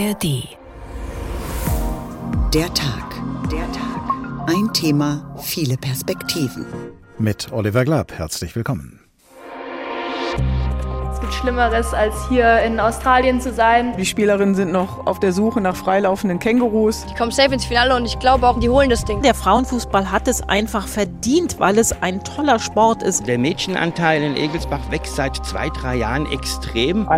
ARD. Der Tag. Der Tag. Ein Thema, viele Perspektiven. Mit Oliver Glab, herzlich willkommen. Schlimmeres, als hier in Australien zu sein. Die Spielerinnen sind noch auf der Suche nach freilaufenden Kängurus. Die kommen safe ins Finale und ich glaube auch, die holen das Ding. Der Frauenfußball hat es einfach verdient, weil es ein toller Sport ist. Der Mädchenanteil in Egelsbach wächst seit zwei, drei Jahren extrem.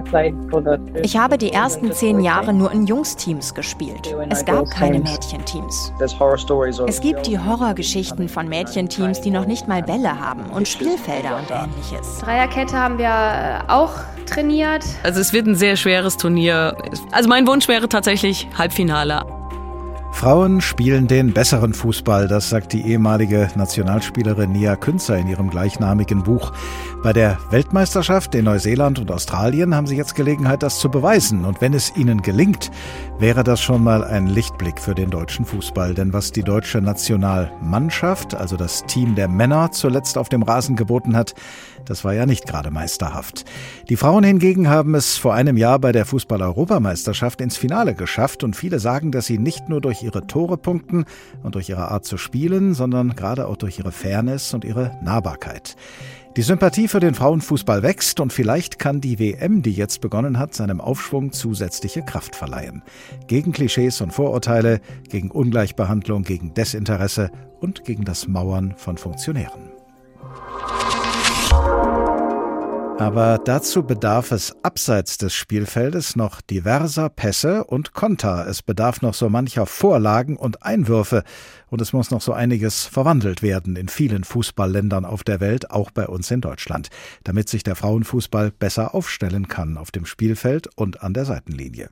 Ich habe die ersten zehn Jahre nur in Jungsteams gespielt. Es gab keine Mädchenteams. Es gibt die Horrorgeschichten von Mädchenteams, die noch nicht mal Bälle haben und Spielfelder und ähnliches. Dreierkette haben wir äh, auch trainiert. Also es wird ein sehr schweres Turnier. Also mein Wunsch wäre tatsächlich Halbfinale. Frauen spielen den besseren Fußball, das sagt die ehemalige Nationalspielerin Nia Künzer in ihrem gleichnamigen Buch. Bei der Weltmeisterschaft in Neuseeland und Australien haben sie jetzt Gelegenheit, das zu beweisen. Und wenn es ihnen gelingt, wäre das schon mal ein Lichtblick für den deutschen Fußball. Denn was die deutsche Nationalmannschaft, also das Team der Männer, zuletzt auf dem Rasen geboten hat, das war ja nicht gerade meisterhaft. Die Frauen hingegen haben es vor einem Jahr bei der Fußball-Europameisterschaft ins Finale geschafft und viele sagen, dass sie nicht nur durch ihre Tore punkten und durch ihre Art zu spielen, sondern gerade auch durch ihre Fairness und ihre Nahbarkeit. Die Sympathie für den Frauenfußball wächst und vielleicht kann die WM, die jetzt begonnen hat, seinem Aufschwung zusätzliche Kraft verleihen. Gegen Klischees und Vorurteile, gegen Ungleichbehandlung, gegen Desinteresse und gegen das Mauern von Funktionären. Aber dazu bedarf es abseits des Spielfeldes noch diverser Pässe und Konter. Es bedarf noch so mancher Vorlagen und Einwürfe. Und es muss noch so einiges verwandelt werden in vielen Fußballländern auf der Welt, auch bei uns in Deutschland, damit sich der Frauenfußball besser aufstellen kann auf dem Spielfeld und an der Seitenlinie.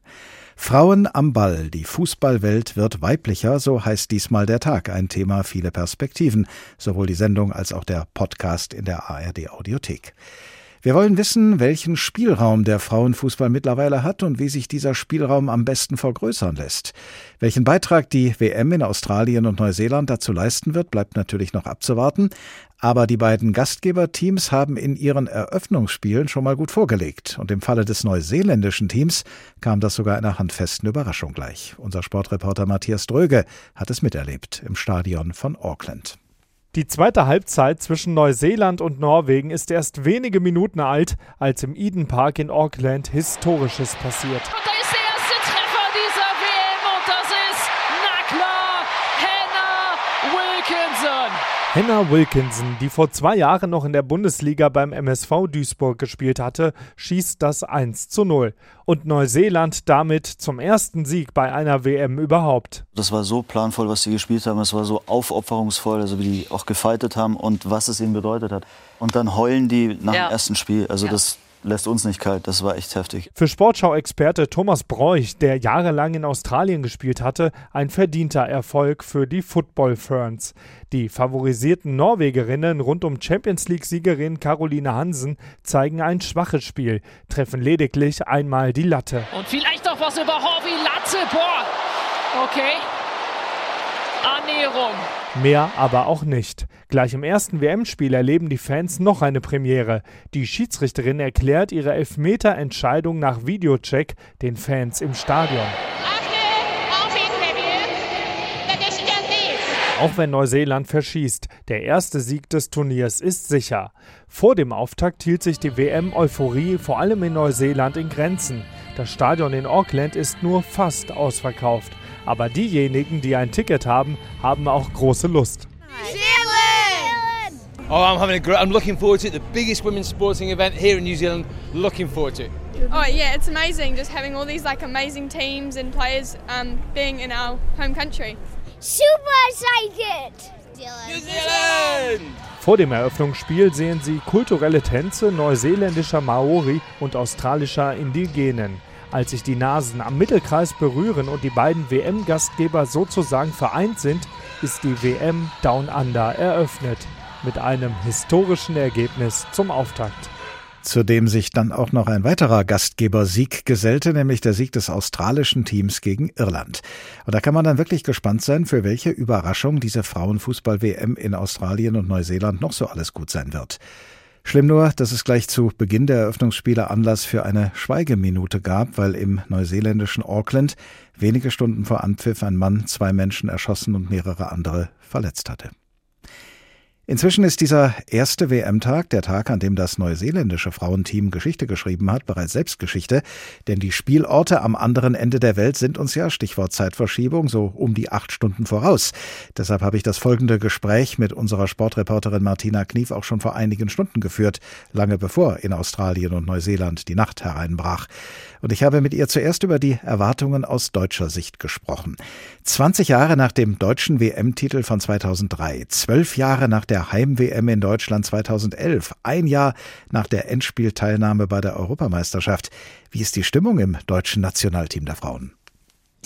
Frauen am Ball, die Fußballwelt wird weiblicher, so heißt diesmal der Tag, ein Thema viele Perspektiven, sowohl die Sendung als auch der Podcast in der ARD Audiothek. Wir wollen wissen, welchen Spielraum der Frauenfußball mittlerweile hat und wie sich dieser Spielraum am besten vergrößern lässt. Welchen Beitrag die WM in Australien und Neuseeland dazu leisten wird, bleibt natürlich noch abzuwarten. Aber die beiden Gastgeberteams haben in ihren Eröffnungsspielen schon mal gut vorgelegt. Und im Falle des neuseeländischen Teams kam das sogar einer handfesten Überraschung gleich. Unser Sportreporter Matthias Dröge hat es miterlebt im Stadion von Auckland. Die zweite Halbzeit zwischen Neuseeland und Norwegen ist erst wenige Minuten alt, als im Eden Park in Auckland Historisches passiert. Hannah Wilkinson, die vor zwei Jahren noch in der Bundesliga beim MSV Duisburg gespielt hatte, schießt das 1 zu 0. Und Neuseeland damit zum ersten Sieg bei einer WM überhaupt. Das war so planvoll, was sie gespielt haben. Es war so aufopferungsvoll, also wie die auch gefeitet haben und was es ihnen bedeutet hat. Und dann heulen die nach ja. dem ersten Spiel. Also ja. das lässt uns nicht kalt. Das war echt heftig. Für Sportschau-Experte Thomas Bräuch, der jahrelang in Australien gespielt hatte, ein verdienter Erfolg für die Football Ferns. Die favorisierten Norwegerinnen rund um Champions League-Siegerin Caroline Hansen zeigen ein schwaches Spiel, treffen lediglich einmal die Latte. Und vielleicht noch was über Harvey Latte. Boah. Okay. Annäherung. Mehr aber auch nicht. Gleich im ersten WM-Spiel erleben die Fans noch eine Premiere. Die Schiedsrichterin erklärt ihre Elfmeter-Entscheidung nach Videocheck den Fans im Stadion. Auch wenn Neuseeland verschießt, der erste Sieg des Turniers ist sicher. Vor dem Auftakt hielt sich die WM-Euphorie vor allem in Neuseeland in Grenzen. Das Stadion in Auckland ist nur fast ausverkauft. Aber diejenigen, die ein Ticket haben, haben auch große Lust. Oh, I'm having a great. I'm looking forward to it. The biggest women's sporting event here in New Zealand. Looking forward to it. Oh yeah, it's amazing. Just having all these like amazing teams and players um, being in our home country. Super excited! New Zealand! Vor dem Eröffnungsspiel sehen Sie kulturelle Tänze neuseeländischer Maori und australischer Indigenen. Als sich die Nasen am Mittelkreis berühren und die beiden WM-Gastgeber sozusagen vereint sind, ist die WM Down Under eröffnet. Mit einem historischen Ergebnis zum Auftakt zu dem sich dann auch noch ein weiterer Gastgebersieg gesellte, nämlich der Sieg des australischen Teams gegen Irland. Und da kann man dann wirklich gespannt sein, für welche Überraschung diese Frauenfußball-WM in Australien und Neuseeland noch so alles gut sein wird. Schlimm nur, dass es gleich zu Beginn der Eröffnungsspiele Anlass für eine Schweigeminute gab, weil im neuseeländischen Auckland wenige Stunden vor Anpfiff ein Mann zwei Menschen erschossen und mehrere andere verletzt hatte. Inzwischen ist dieser erste WM-Tag, der Tag, an dem das neuseeländische Frauenteam Geschichte geschrieben hat, bereits Selbstgeschichte, denn die Spielorte am anderen Ende der Welt sind uns ja, Stichwort Zeitverschiebung, so um die acht Stunden voraus. Deshalb habe ich das folgende Gespräch mit unserer Sportreporterin Martina Knief auch schon vor einigen Stunden geführt, lange bevor in Australien und Neuseeland die Nacht hereinbrach. Und ich habe mit ihr zuerst über die Erwartungen aus deutscher Sicht gesprochen. 20 Jahre nach dem deutschen WM-Titel von 2003, zwölf Jahre nach der Heim-WM in Deutschland 2011, ein Jahr nach der Endspielteilnahme bei der Europameisterschaft. Wie ist die Stimmung im deutschen Nationalteam der Frauen?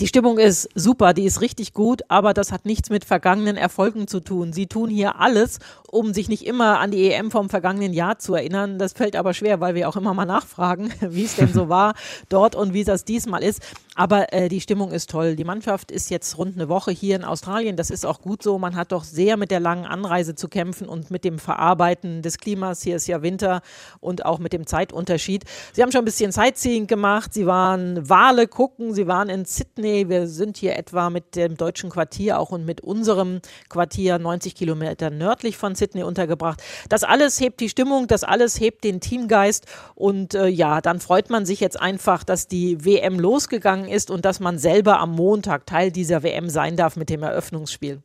Die Stimmung ist super, die ist richtig gut, aber das hat nichts mit vergangenen Erfolgen zu tun. Sie tun hier alles, um sich nicht immer an die EM vom vergangenen Jahr zu erinnern. Das fällt aber schwer, weil wir auch immer mal nachfragen, wie es denn so war dort und wie das diesmal ist. Aber äh, die Stimmung ist toll. Die Mannschaft ist jetzt rund eine Woche hier in Australien. Das ist auch gut so. Man hat doch sehr mit der langen Anreise zu kämpfen und mit dem Verarbeiten des Klimas. Hier ist ja Winter und auch mit dem Zeitunterschied. Sie haben schon ein bisschen Sightseeing gemacht. Sie waren Wale gucken. Sie waren in Sydney. Wir sind hier etwa mit dem deutschen Quartier auch und mit unserem Quartier 90 Kilometer nördlich von Sydney untergebracht. Das alles hebt die Stimmung. Das alles hebt den Teamgeist. Und äh, ja, dann freut man sich jetzt einfach, dass die WM losgegangen gegangen ist und dass man selber am Montag Teil dieser WM sein darf mit dem Eröffnungsspiel.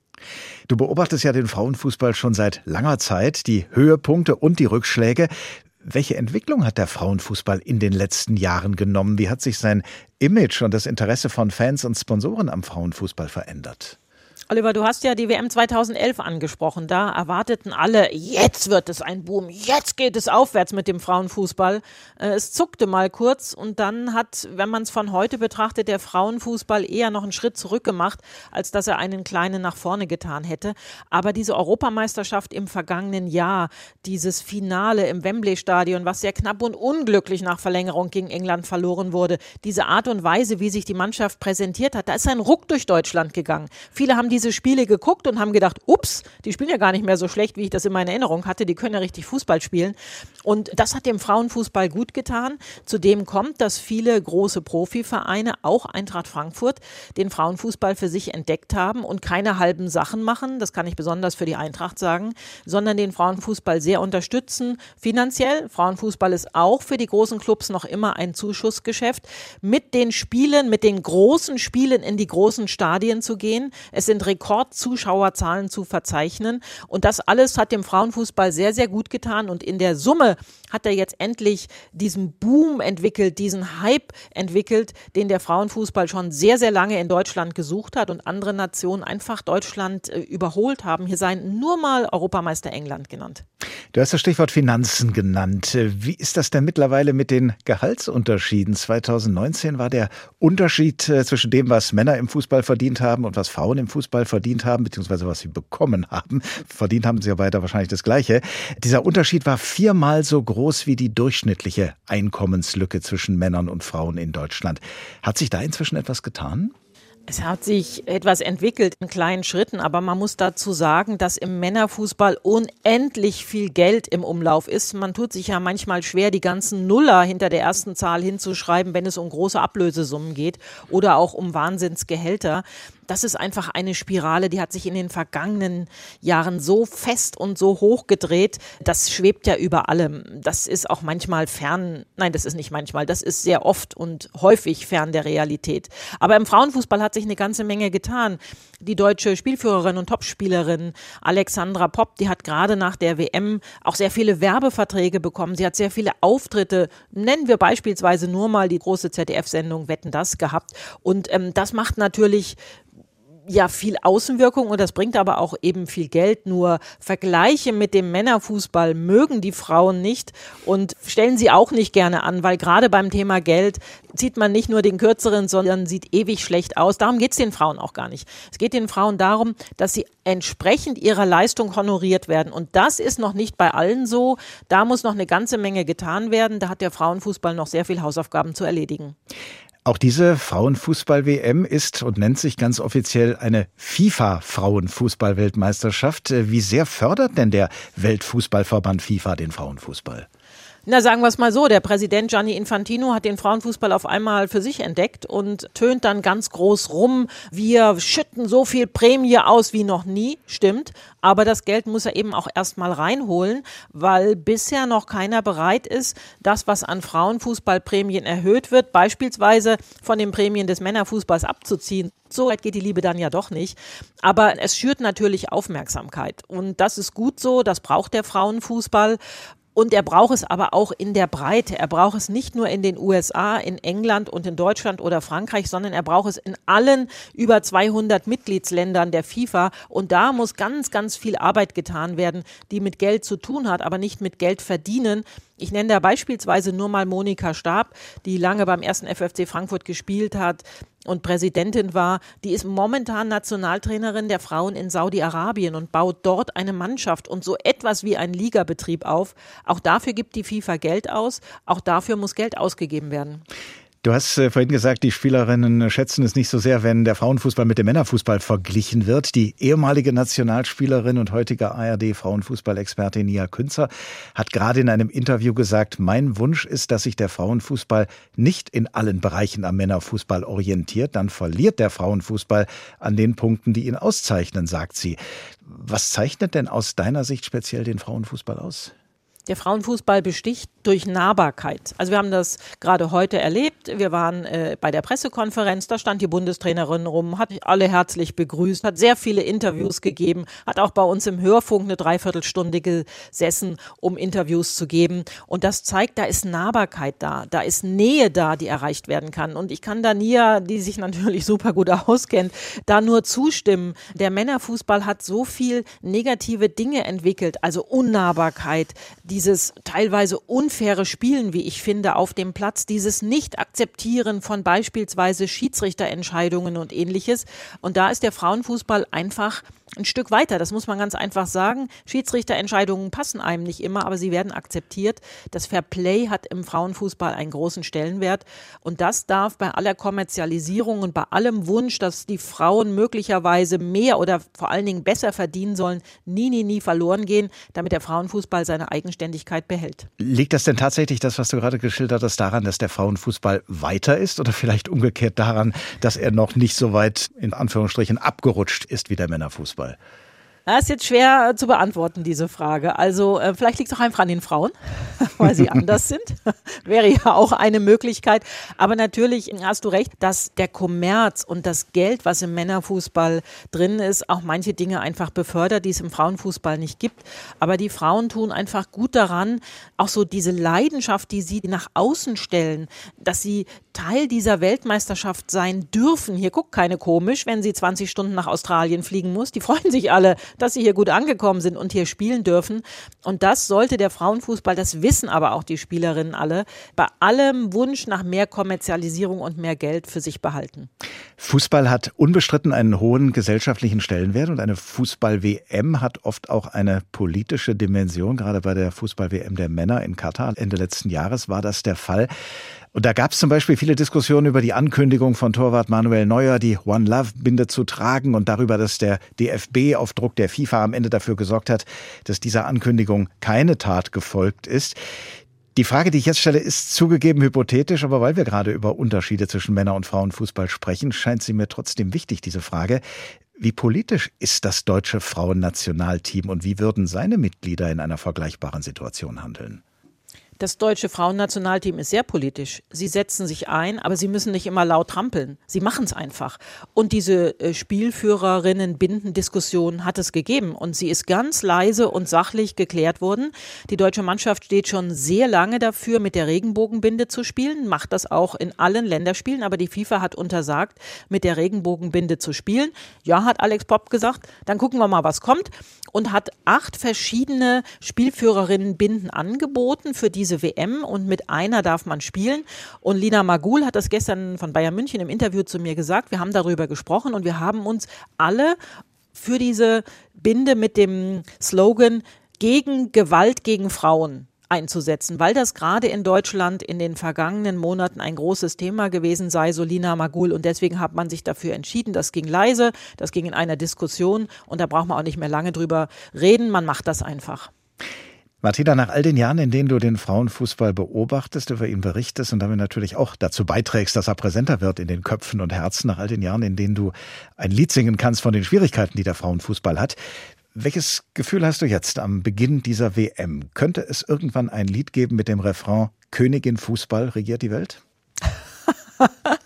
Du beobachtest ja den Frauenfußball schon seit langer Zeit, die Höhepunkte und die Rückschläge. Welche Entwicklung hat der Frauenfußball in den letzten Jahren genommen? Wie hat sich sein Image und das Interesse von Fans und Sponsoren am Frauenfußball verändert? Oliver, du hast ja die WM 2011 angesprochen. Da erwarteten alle, jetzt wird es ein Boom, jetzt geht es aufwärts mit dem Frauenfußball. Äh, es zuckte mal kurz und dann hat, wenn man es von heute betrachtet, der Frauenfußball eher noch einen Schritt zurück gemacht, als dass er einen kleinen nach vorne getan hätte. Aber diese Europameisterschaft im vergangenen Jahr, dieses Finale im Wembley-Stadion, was sehr knapp und unglücklich nach Verlängerung gegen England verloren wurde, diese Art und Weise, wie sich die Mannschaft präsentiert hat, da ist ein Ruck durch Deutschland gegangen. Viele haben die diese Spiele geguckt und haben gedacht, ups, die spielen ja gar nicht mehr so schlecht, wie ich das in meiner Erinnerung hatte. Die können ja richtig Fußball spielen. Und das hat dem Frauenfußball gut getan. Zudem kommt, dass viele große Profivereine, auch Eintracht Frankfurt, den Frauenfußball für sich entdeckt haben und keine halben Sachen machen. Das kann ich besonders für die Eintracht sagen, sondern den Frauenfußball sehr unterstützen. Finanziell. Frauenfußball ist auch für die großen Clubs noch immer ein Zuschussgeschäft. Mit den Spielen, mit den großen Spielen in die großen Stadien zu gehen. Es sind Rekordzuschauerzahlen zu verzeichnen. Und das alles hat dem Frauenfußball sehr, sehr gut getan. Und in der Summe hat er jetzt endlich diesen Boom entwickelt, diesen Hype entwickelt, den der Frauenfußball schon sehr, sehr lange in Deutschland gesucht hat und andere Nationen einfach Deutschland äh, überholt haben. Hier seien nur mal Europameister England genannt. Du hast das Stichwort Finanzen genannt. Wie ist das denn mittlerweile mit den Gehaltsunterschieden? 2019 war der Unterschied äh, zwischen dem, was Männer im Fußball verdient haben und was Frauen im Fußball verdient haben, beziehungsweise was sie bekommen haben. Verdient haben sie ja weiter wahrscheinlich das Gleiche. Dieser Unterschied war viermal so groß wie die durchschnittliche Einkommenslücke zwischen Männern und Frauen in Deutschland. Hat sich da inzwischen etwas getan? Es hat sich etwas entwickelt in kleinen Schritten, aber man muss dazu sagen, dass im Männerfußball unendlich viel Geld im Umlauf ist. Man tut sich ja manchmal schwer, die ganzen Nuller hinter der ersten Zahl hinzuschreiben, wenn es um große Ablösesummen geht oder auch um Wahnsinnsgehälter das ist einfach eine Spirale, die hat sich in den vergangenen Jahren so fest und so hoch gedreht. Das schwebt ja über allem. Das ist auch manchmal fern, nein, das ist nicht manchmal, das ist sehr oft und häufig fern der Realität. Aber im Frauenfußball hat sich eine ganze Menge getan. Die deutsche Spielführerin und Topspielerin Alexandra Popp, die hat gerade nach der WM auch sehr viele Werbeverträge bekommen. Sie hat sehr viele Auftritte, nennen wir beispielsweise nur mal die große ZDF-Sendung Wetten das gehabt. Und ähm, das macht natürlich ja viel Außenwirkung und das bringt aber auch eben viel Geld. Nur Vergleiche mit dem Männerfußball mögen die Frauen nicht und stellen sie auch nicht gerne an, weil gerade beim Thema Geld zieht man nicht nur den kürzeren, sondern sieht ewig schlecht aus. Darum geht es den Frauen auch gar nicht. Es geht den Frauen darum, dass sie entsprechend ihrer Leistung honoriert werden. Und das ist noch nicht bei allen so. Da muss noch eine ganze Menge getan werden. Da hat der Frauenfußball noch sehr viel Hausaufgaben zu erledigen. Auch diese Frauenfußball-WM ist und nennt sich ganz offiziell eine FIFA-Frauenfußball-Weltmeisterschaft. Wie sehr fördert denn der Weltfußballverband FIFA den Frauenfußball? Na, sagen wir es mal so, der Präsident Gianni Infantino hat den Frauenfußball auf einmal für sich entdeckt und tönt dann ganz groß rum, wir schütten so viel Prämie aus wie noch nie, stimmt, aber das Geld muss er eben auch erstmal reinholen, weil bisher noch keiner bereit ist, das, was an Frauenfußballprämien erhöht wird, beispielsweise von den Prämien des Männerfußballs abzuziehen. So weit geht die Liebe dann ja doch nicht. Aber es schürt natürlich Aufmerksamkeit. Und das ist gut so, das braucht der Frauenfußball. Und er braucht es aber auch in der Breite. Er braucht es nicht nur in den USA, in England und in Deutschland oder Frankreich, sondern er braucht es in allen über 200 Mitgliedsländern der FIFA. Und da muss ganz, ganz viel Arbeit getan werden, die mit Geld zu tun hat, aber nicht mit Geld verdienen. Ich nenne da beispielsweise nur mal Monika Stab, die lange beim ersten FFC Frankfurt gespielt hat, und Präsidentin war, die ist momentan Nationaltrainerin der Frauen in Saudi-Arabien und baut dort eine Mannschaft und so etwas wie einen Ligabetrieb auf. Auch dafür gibt die FIFA Geld aus, auch dafür muss Geld ausgegeben werden. Du hast äh, vorhin gesagt, die Spielerinnen schätzen es nicht so sehr, wenn der Frauenfußball mit dem Männerfußball verglichen wird. Die ehemalige Nationalspielerin und heutige ARD-Frauenfußballexpertin Nia Künzer hat gerade in einem Interview gesagt, mein Wunsch ist, dass sich der Frauenfußball nicht in allen Bereichen am Männerfußball orientiert. Dann verliert der Frauenfußball an den Punkten, die ihn auszeichnen, sagt sie. Was zeichnet denn aus deiner Sicht speziell den Frauenfußball aus? Der Frauenfußball besticht durch Nahbarkeit. Also wir haben das gerade heute erlebt. Wir waren äh, bei der Pressekonferenz, da stand die Bundestrainerin rum, hat alle herzlich begrüßt, hat sehr viele Interviews gegeben, hat auch bei uns im Hörfunk eine Dreiviertelstunde gesessen, um Interviews zu geben. Und das zeigt, da ist Nahbarkeit da, da ist Nähe da, die erreicht werden kann. Und ich kann da die sich natürlich super gut auskennt, da nur zustimmen. Der Männerfußball hat so viel negative Dinge entwickelt, also Unnahbarkeit, dieses teilweise unfaire Spielen, wie ich finde, auf dem Platz, dieses Nicht-Akzeptieren von beispielsweise Schiedsrichterentscheidungen und ähnliches. Und da ist der Frauenfußball einfach ein Stück weiter. Das muss man ganz einfach sagen. Schiedsrichterentscheidungen passen einem nicht immer, aber sie werden akzeptiert. Das Fair Play hat im Frauenfußball einen großen Stellenwert. Und das darf bei aller Kommerzialisierung und bei allem Wunsch, dass die Frauen möglicherweise mehr oder vor allen Dingen besser verdienen sollen, nie, nie, nie verloren gehen, damit der Frauenfußball seine Eigenständigkeit behält. Liegt das denn tatsächlich, das, was du gerade geschildert hast, daran, dass der Frauenfußball weiter ist oder vielleicht umgekehrt daran, dass er noch nicht so weit in Anführungsstrichen abgerutscht ist wie der Männerfußball? Fußball? Das ist jetzt schwer zu beantworten, diese Frage. Also äh, vielleicht liegt es auch einfach an den Frauen, weil sie anders sind. Wäre ja auch eine Möglichkeit. Aber natürlich hast du recht, dass der Kommerz und das Geld, was im Männerfußball drin ist, auch manche Dinge einfach befördert, die es im Frauenfußball nicht gibt. Aber die Frauen tun einfach gut daran, auch so diese Leidenschaft, die sie nach außen stellen, dass sie Teil dieser Weltmeisterschaft sein dürfen. Hier guckt keine komisch, wenn sie 20 Stunden nach Australien fliegen muss. Die freuen sich alle, dass sie hier gut angekommen sind und hier spielen dürfen. Und das sollte der Frauenfußball, das wissen aber auch die Spielerinnen alle, bei allem Wunsch nach mehr Kommerzialisierung und mehr Geld für sich behalten. Fußball hat unbestritten einen hohen gesellschaftlichen Stellenwert und eine Fußball-WM hat oft auch eine politische Dimension. Gerade bei der Fußball-WM der Männer in Katar Ende letzten Jahres war das der Fall. Und da gab es zum Beispiel viele Diskussionen über die Ankündigung von Torwart Manuel Neuer, die One Love Binde zu tragen und darüber, dass der DFB auf Druck der FIFA am Ende dafür gesorgt hat, dass dieser Ankündigung keine Tat gefolgt ist. Die Frage, die ich jetzt stelle, ist zugegeben hypothetisch, aber weil wir gerade über Unterschiede zwischen Männer- und Frauenfußball sprechen, scheint sie mir trotzdem wichtig, diese Frage. Wie politisch ist das deutsche Frauennationalteam und wie würden seine Mitglieder in einer vergleichbaren Situation handeln? Das deutsche Frauennationalteam ist sehr politisch. Sie setzen sich ein, aber sie müssen nicht immer laut trampeln. Sie machen es einfach. Und diese äh, Spielführerinnen-Binden-Diskussion hat es gegeben. Und sie ist ganz leise und sachlich geklärt worden. Die deutsche Mannschaft steht schon sehr lange dafür, mit der Regenbogenbinde zu spielen, macht das auch in allen Länderspielen. Aber die FIFA hat untersagt, mit der Regenbogenbinde zu spielen. Ja, hat Alex Popp gesagt. Dann gucken wir mal, was kommt. Und hat acht verschiedene Spielführerinnen-Binden angeboten für diese diese WM und mit einer darf man spielen. Und Lina Magul hat das gestern von Bayern München im Interview zu mir gesagt. Wir haben darüber gesprochen und wir haben uns alle für diese Binde mit dem Slogan gegen Gewalt gegen Frauen einzusetzen, weil das gerade in Deutschland in den vergangenen Monaten ein großes Thema gewesen sei, so Lina Magul. Und deswegen hat man sich dafür entschieden. Das ging leise, das ging in einer Diskussion und da braucht man auch nicht mehr lange drüber reden. Man macht das einfach. Martina, nach all den Jahren, in denen du den Frauenfußball beobachtest, über ihn berichtest und damit natürlich auch dazu beiträgst, dass er präsenter wird in den Köpfen und Herzen, nach all den Jahren, in denen du ein Lied singen kannst von den Schwierigkeiten, die der Frauenfußball hat. Welches Gefühl hast du jetzt am Beginn dieser WM? Könnte es irgendwann ein Lied geben mit dem Refrain Königin Fußball regiert die Welt?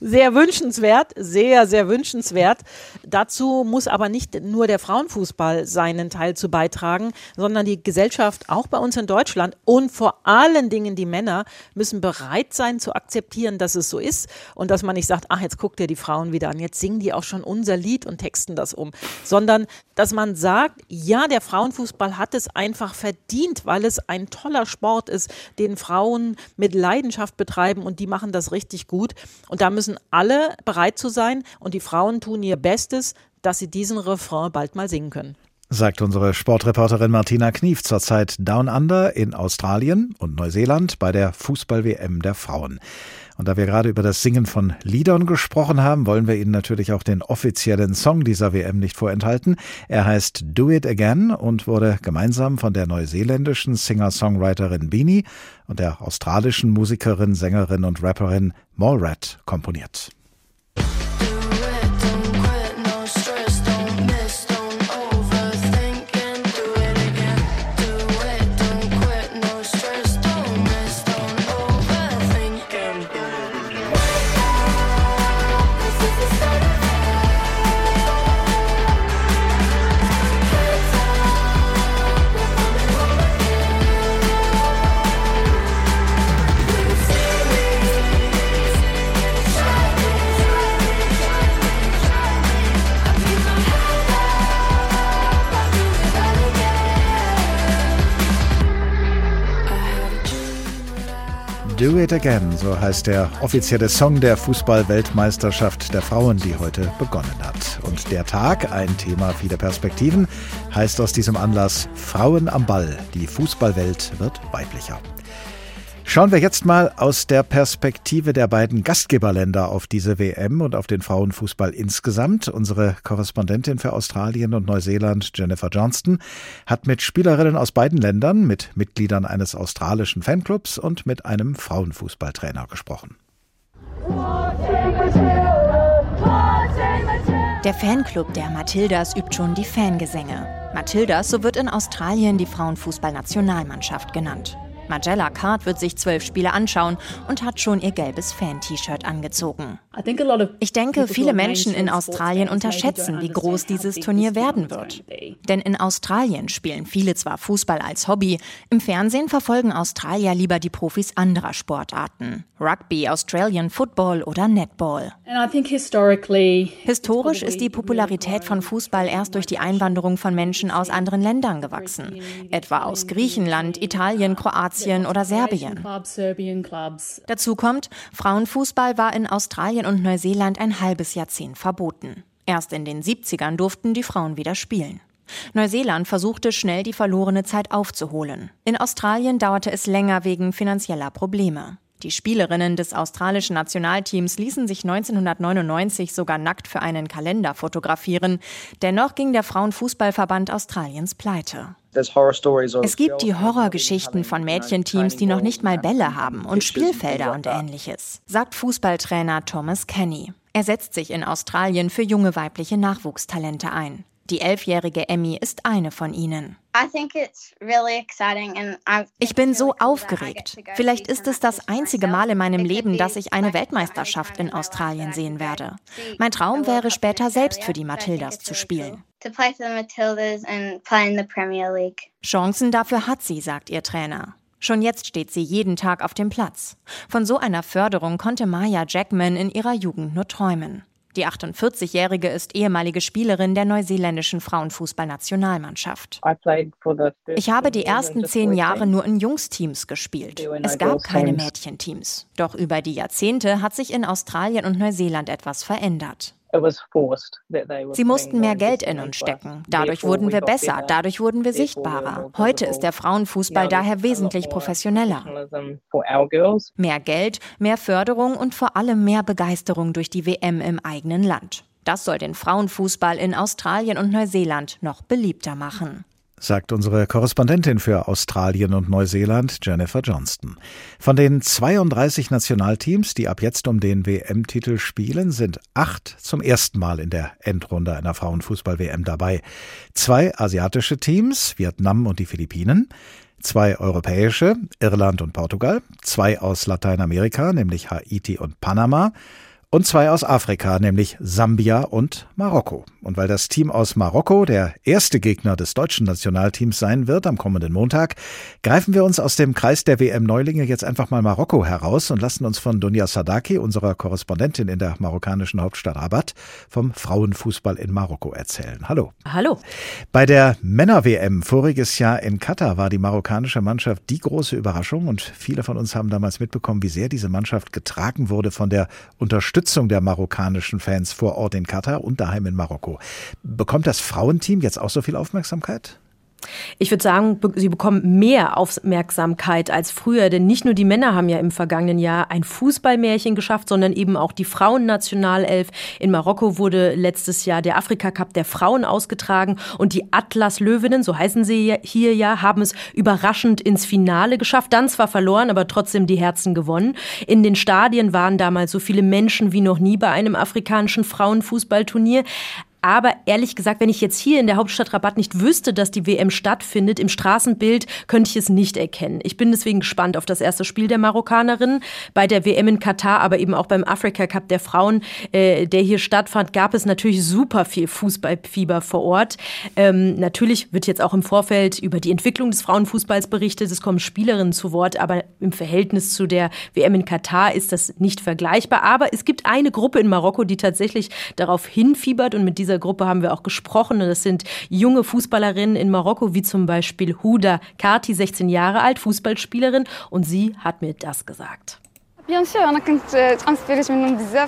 sehr wünschenswert, sehr, sehr wünschenswert. Dazu muss aber nicht nur der Frauenfußball seinen Teil zu beitragen, sondern die Gesellschaft, auch bei uns in Deutschland und vor allen Dingen die Männer, müssen bereit sein zu akzeptieren, dass es so ist und dass man nicht sagt, ach, jetzt guckt ihr die Frauen wieder an, jetzt singen die auch schon unser Lied und texten das um, sondern dass man sagt, ja, der Frauenfußball hat es einfach verdient, weil es ein toller Sport ist, den Frauen mit Leidenschaft betreiben und die machen das richtig gut. Und da müssen alle bereit zu sein und die Frauen tun ihr Bestes, dass sie diesen Refrain bald mal singen können sagt unsere Sportreporterin Martina Knief zurzeit Down Under in Australien und Neuseeland bei der Fußball-WM der Frauen. Und da wir gerade über das Singen von Liedern gesprochen haben, wollen wir Ihnen natürlich auch den offiziellen Song dieser WM nicht vorenthalten. Er heißt Do It Again und wurde gemeinsam von der neuseeländischen Singer-Songwriterin Beanie und der australischen Musikerin, Sängerin und Rapperin Mallrat komponiert. Do It Again, so heißt der offizielle Song der Fußball-Weltmeisterschaft der Frauen, die heute begonnen hat. Und der Tag, ein Thema viele Perspektiven, heißt aus diesem Anlass Frauen am Ball. Die Fußballwelt wird weiblicher. Schauen wir jetzt mal aus der Perspektive der beiden Gastgeberländer auf diese WM und auf den Frauenfußball insgesamt. Unsere Korrespondentin für Australien und Neuseeland, Jennifer Johnston, hat mit Spielerinnen aus beiden Ländern, mit Mitgliedern eines australischen Fanclubs und mit einem Frauenfußballtrainer gesprochen. Der Fanclub der Matildas übt schon die Fangesänge. Matildas, so wird in Australien die Frauenfußballnationalmannschaft genannt. Magella Card wird sich zwölf Spiele anschauen und hat schon ihr gelbes Fan-T-Shirt angezogen. Ich denke, viele Menschen in Australien unterschätzen, wie groß dieses Turnier werden wird. Denn in Australien spielen viele zwar Fußball als Hobby, im Fernsehen verfolgen Australier lieber die Profis anderer Sportarten. Rugby, Australian Football oder Netball. Historisch ist die Popularität von Fußball erst durch die Einwanderung von Menschen aus anderen Ländern gewachsen, etwa aus Griechenland, Italien, Kroatien oder Serbien. Dazu kommt, Frauenfußball war in Australien und Neuseeland ein halbes Jahrzehnt verboten. Erst in den 70ern durften die Frauen wieder spielen. Neuseeland versuchte schnell die verlorene Zeit aufzuholen. In Australien dauerte es länger wegen finanzieller Probleme. Die Spielerinnen des australischen Nationalteams ließen sich 1999 sogar nackt für einen Kalender fotografieren. Dennoch ging der Frauenfußballverband Australiens pleite. Es gibt die Horrorgeschichten von Mädchenteams, die noch nicht mal Bälle haben und Spielfelder und ähnliches, sagt Fußballtrainer Thomas Kenny. Er setzt sich in Australien für junge weibliche Nachwuchstalente ein. Die elfjährige Emmy ist eine von ihnen. Ich bin so aufgeregt. Vielleicht ist es das einzige Mal in meinem Leben, dass ich eine Weltmeisterschaft in Australien sehen werde. Mein Traum wäre später selbst für die Matildas zu spielen. Chancen dafür hat sie, sagt ihr Trainer. Schon jetzt steht sie jeden Tag auf dem Platz. Von so einer Förderung konnte Maya Jackman in ihrer Jugend nur träumen. Die 48-Jährige ist ehemalige Spielerin der neuseeländischen Frauenfußballnationalmannschaft. Ich habe die ersten zehn Jahre nur in Jungsteams gespielt. Es gab keine Mädchenteams. Doch über die Jahrzehnte hat sich in Australien und Neuseeland etwas verändert. Sie mussten mehr Geld in uns stecken. Dadurch wurden wir besser, dadurch wurden wir sichtbarer. Heute ist der Frauenfußball daher wesentlich professioneller. Mehr Geld, mehr Förderung und vor allem mehr Begeisterung durch die WM im eigenen Land. Das soll den Frauenfußball in Australien und Neuseeland noch beliebter machen sagt unsere Korrespondentin für Australien und Neuseeland, Jennifer Johnston. Von den 32 Nationalteams, die ab jetzt um den WM-Titel spielen, sind acht zum ersten Mal in der Endrunde einer Frauenfußball-WM dabei. Zwei asiatische Teams, Vietnam und die Philippinen, zwei europäische, Irland und Portugal, zwei aus Lateinamerika, nämlich Haiti und Panama, und zwei aus Afrika, nämlich Sambia und Marokko. Und weil das Team aus Marokko der erste Gegner des deutschen Nationalteams sein wird am kommenden Montag, greifen wir uns aus dem Kreis der WM-Neulinge jetzt einfach mal Marokko heraus und lassen uns von Dunja Sadaki, unserer Korrespondentin in der marokkanischen Hauptstadt Rabat, vom Frauenfußball in Marokko erzählen. Hallo. Hallo. Bei der Männer-WM voriges Jahr in Katar war die marokkanische Mannschaft die große Überraschung und viele von uns haben damals mitbekommen, wie sehr diese Mannschaft getragen wurde von der Unterstützung Unterstützung der marokkanischen Fans vor Ort in Katar und daheim in Marokko. Bekommt das Frauenteam jetzt auch so viel Aufmerksamkeit? Ich würde sagen, sie bekommen mehr Aufmerksamkeit als früher, denn nicht nur die Männer haben ja im vergangenen Jahr ein Fußballmärchen geschafft, sondern eben auch die Frauennationalelf. In Marokko wurde letztes Jahr der Afrika Cup der Frauen ausgetragen und die Atlas Löwinnen, so heißen sie hier ja, haben es überraschend ins Finale geschafft. Dann zwar verloren, aber trotzdem die Herzen gewonnen. In den Stadien waren damals so viele Menschen wie noch nie bei einem afrikanischen Frauenfußballturnier. Aber ehrlich gesagt, wenn ich jetzt hier in der Hauptstadt Rabat nicht wüsste, dass die WM stattfindet, im Straßenbild könnte ich es nicht erkennen. Ich bin deswegen gespannt auf das erste Spiel der Marokkanerinnen. Bei der WM in Katar, aber eben auch beim Africa Cup der Frauen, äh, der hier stattfand, gab es natürlich super viel Fußballfieber vor Ort. Ähm, natürlich wird jetzt auch im Vorfeld über die Entwicklung des Frauenfußballs berichtet. Es kommen Spielerinnen zu Wort, aber im Verhältnis zu der WM in Katar ist das nicht vergleichbar. Aber es gibt eine Gruppe in Marokko, die tatsächlich darauf hinfiebert und mit dieser Gruppe haben wir auch gesprochen. Das sind junge Fußballerinnen in Marokko, wie zum Beispiel Huda Kati, 16 Jahre alt, Fußballspielerin. Und sie hat mir das gesagt.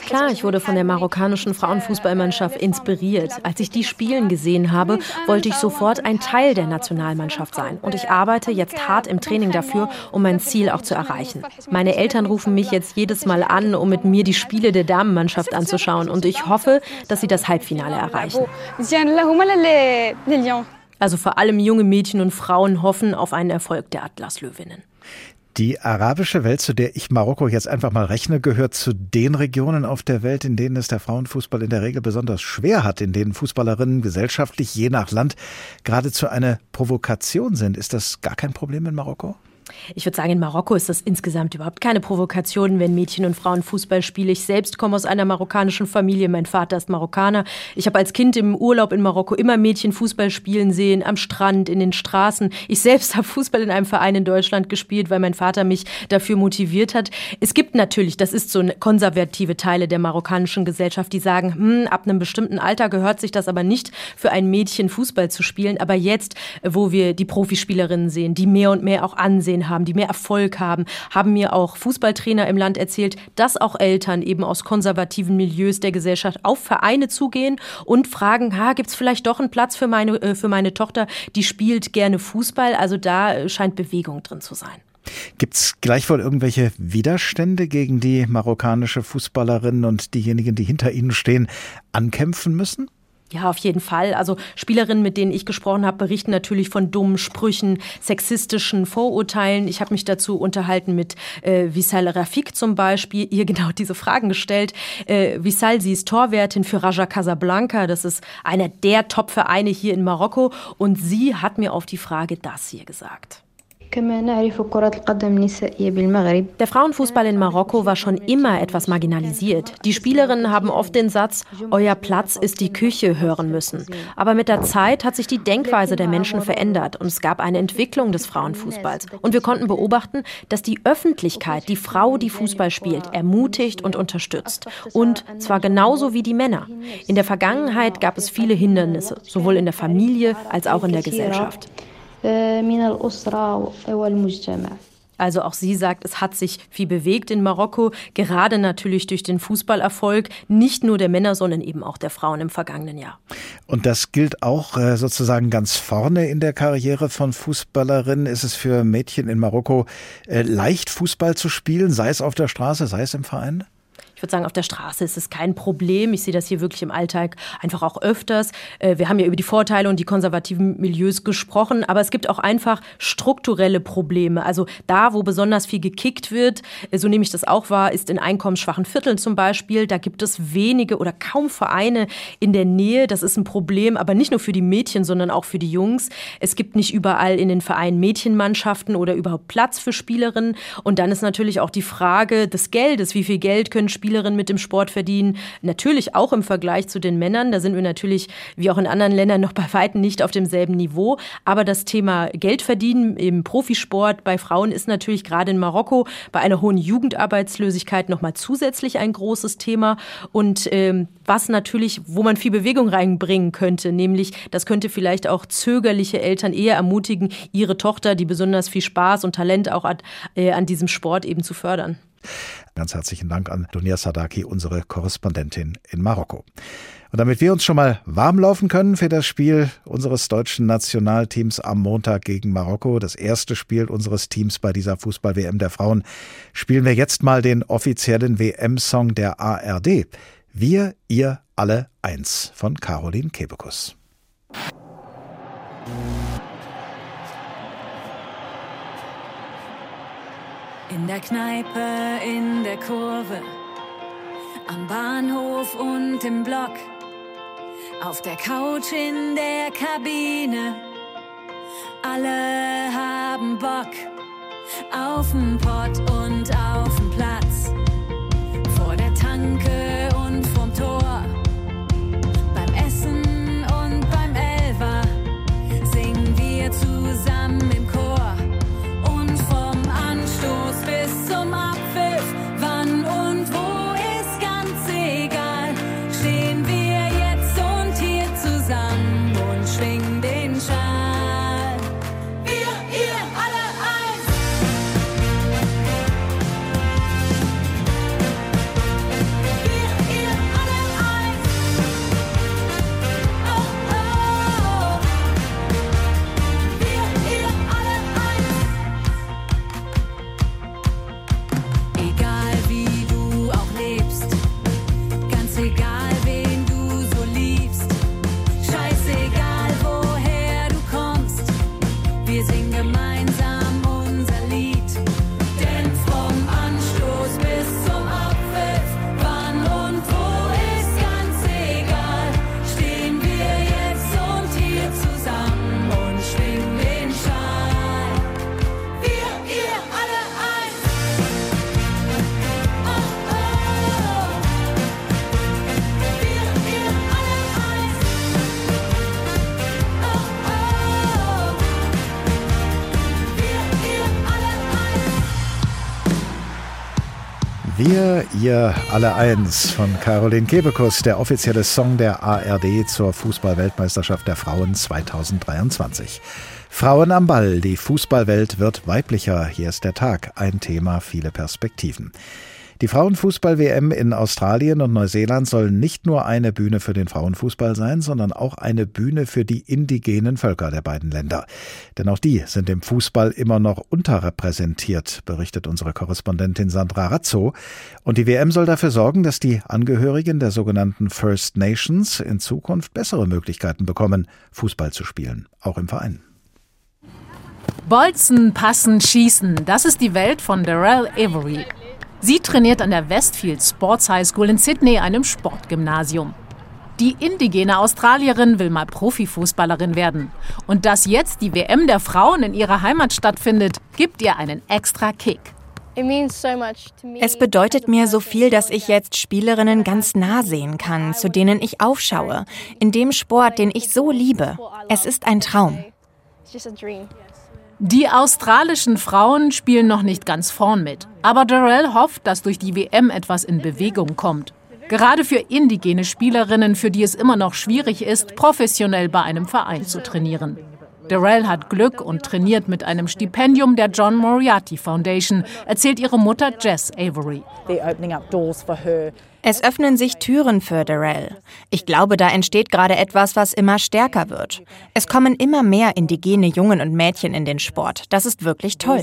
Klar, ich wurde von der marokkanischen Frauenfußballmannschaft inspiriert. Als ich die Spielen gesehen habe, wollte ich sofort ein Teil der Nationalmannschaft sein. Und ich arbeite jetzt hart im Training dafür, um mein Ziel auch zu erreichen. Meine Eltern rufen mich jetzt jedes Mal an, um mit mir die Spiele der Damenmannschaft anzuschauen. Und ich hoffe, dass sie das Halbfinale erreichen. Also vor allem junge Mädchen und Frauen hoffen auf einen Erfolg der Atlas-Löwinnen. Die arabische Welt, zu der ich Marokko jetzt einfach mal rechne, gehört zu den Regionen auf der Welt, in denen es der Frauenfußball in der Regel besonders schwer hat, in denen Fußballerinnen gesellschaftlich je nach Land geradezu eine Provokation sind. Ist das gar kein Problem in Marokko? Ich würde sagen, in Marokko ist das insgesamt überhaupt keine Provokation, wenn Mädchen und Frauen Fußball spielen. Ich selbst komme aus einer marokkanischen Familie. Mein Vater ist Marokkaner. Ich habe als Kind im Urlaub in Marokko immer Mädchen Fußball spielen sehen, am Strand, in den Straßen. Ich selbst habe Fußball in einem Verein in Deutschland gespielt, weil mein Vater mich dafür motiviert hat. Es gibt natürlich, das ist so eine konservative Teile der marokkanischen Gesellschaft, die sagen, hm, ab einem bestimmten Alter gehört sich das aber nicht für ein Mädchen Fußball zu spielen. Aber jetzt, wo wir die Profispielerinnen sehen, die mehr und mehr auch ansehen haben, die mehr Erfolg haben, haben mir auch Fußballtrainer im Land erzählt, dass auch Eltern eben aus konservativen Milieus der Gesellschaft auf Vereine zugehen und fragen, ha, gibt es vielleicht doch einen Platz für meine, äh, für meine Tochter, die spielt gerne Fußball. Also da äh, scheint Bewegung drin zu sein. Gibt es gleichwohl irgendwelche Widerstände, gegen die marokkanische Fußballerinnen und diejenigen, die hinter ihnen stehen, ankämpfen müssen? Ja, auf jeden Fall. Also Spielerinnen, mit denen ich gesprochen habe, berichten natürlich von dummen Sprüchen, sexistischen Vorurteilen. Ich habe mich dazu unterhalten mit äh, Vissal Rafik zum Beispiel, ihr genau diese Fragen gestellt. Äh, Vissal, sie ist Torwärtin für Raja Casablanca. Das ist einer der Top-Vereine hier in Marokko. Und sie hat mir auf die Frage das hier gesagt. Der Frauenfußball in Marokko war schon immer etwas marginalisiert. Die Spielerinnen haben oft den Satz, euer Platz ist die Küche hören müssen. Aber mit der Zeit hat sich die Denkweise der Menschen verändert und es gab eine Entwicklung des Frauenfußballs. Und wir konnten beobachten, dass die Öffentlichkeit die Frau, die Fußball spielt, ermutigt und unterstützt. Und zwar genauso wie die Männer. In der Vergangenheit gab es viele Hindernisse, sowohl in der Familie als auch in der Gesellschaft. Also auch sie sagt, es hat sich viel bewegt in Marokko, gerade natürlich durch den Fußballerfolg, nicht nur der Männer, sondern eben auch der Frauen im vergangenen Jahr. Und das gilt auch äh, sozusagen ganz vorne in der Karriere von Fußballerinnen. Ist es für Mädchen in Marokko äh, leicht, Fußball zu spielen, sei es auf der Straße, sei es im Verein? Ich würde sagen, auf der Straße ist es kein Problem. Ich sehe das hier wirklich im Alltag einfach auch öfters. Äh, wir haben ja über die Vorteile und die konservativen Milieus gesprochen, aber es gibt auch einfach strukturelle Probleme. Also da, wo besonders viel gekickt wird, äh, so nehme ich das auch wahr, ist in einkommensschwachen Vierteln zum Beispiel. Da gibt es wenige oder kaum Vereine in der Nähe. Das ist ein Problem, aber nicht nur für die Mädchen, sondern auch für die Jungs. Es gibt nicht überall in den Vereinen Mädchenmannschaften oder überhaupt Platz für Spielerinnen. Und dann ist natürlich auch die Frage des Geldes. Wie viel Geld können Spieler Spielerinnen mit dem Sport verdienen. Natürlich auch im Vergleich zu den Männern. Da sind wir natürlich, wie auch in anderen Ländern, noch bei Weitem nicht auf demselben Niveau. Aber das Thema Geldverdienen im Profisport bei Frauen ist natürlich gerade in Marokko bei einer hohen Jugendarbeitslosigkeit nochmal zusätzlich ein großes Thema. Und ähm, was natürlich, wo man viel Bewegung reinbringen könnte, nämlich das könnte vielleicht auch zögerliche Eltern eher ermutigen, ihre Tochter, die besonders viel Spaß und Talent auch hat, äh, an diesem Sport eben zu fördern. Ganz herzlichen Dank an Dunia Sadaki, unsere Korrespondentin in Marokko. Und damit wir uns schon mal warm laufen können für das Spiel unseres deutschen Nationalteams am Montag gegen Marokko, das erste Spiel unseres Teams bei dieser Fußball-WM der Frauen, spielen wir jetzt mal den offiziellen WM-Song der ARD. Wir, ihr, alle eins von Caroline Kebekus. In der Kneipe, in der Kurve, am Bahnhof und im Block, auf der Couch in der Kabine. Alle haben Bock auf'n Pott und auf'n Platz, Wir, ihr alle eins von Caroline Kebekus, der offizielle Song der ARD zur Fußball-Weltmeisterschaft der Frauen 2023. Frauen am Ball, die Fußballwelt wird weiblicher. Hier ist der Tag, ein Thema, viele Perspektiven. Die Frauenfußball-WM in Australien und Neuseeland soll nicht nur eine Bühne für den Frauenfußball sein, sondern auch eine Bühne für die indigenen Völker der beiden Länder. Denn auch die sind im Fußball immer noch unterrepräsentiert, berichtet unsere Korrespondentin Sandra Razzo. Und die WM soll dafür sorgen, dass die Angehörigen der sogenannten First Nations in Zukunft bessere Möglichkeiten bekommen, Fußball zu spielen, auch im Verein. Bolzen, passen, schießen, das ist die Welt von Darrell Avery. Sie trainiert an der Westfield Sports High School in Sydney, einem Sportgymnasium. Die indigene Australierin will mal Profifußballerin werden. Und dass jetzt die WM der Frauen in ihrer Heimat stattfindet, gibt ihr einen extra Kick. Es bedeutet mir so viel, dass ich jetzt Spielerinnen ganz nah sehen kann, zu denen ich aufschaue, in dem Sport, den ich so liebe. Es ist ein Traum. Die australischen Frauen spielen noch nicht ganz vorn mit. Aber Darrell hofft, dass durch die WM etwas in Bewegung kommt. Gerade für indigene Spielerinnen, für die es immer noch schwierig ist, professionell bei einem Verein zu trainieren. Darrell hat Glück und trainiert mit einem Stipendium der John Moriarty Foundation, erzählt ihre Mutter Jess Avery. Es öffnen sich Türen für Darrell. Ich glaube, da entsteht gerade etwas, was immer stärker wird. Es kommen immer mehr indigene Jungen und Mädchen in den Sport. Das ist wirklich toll.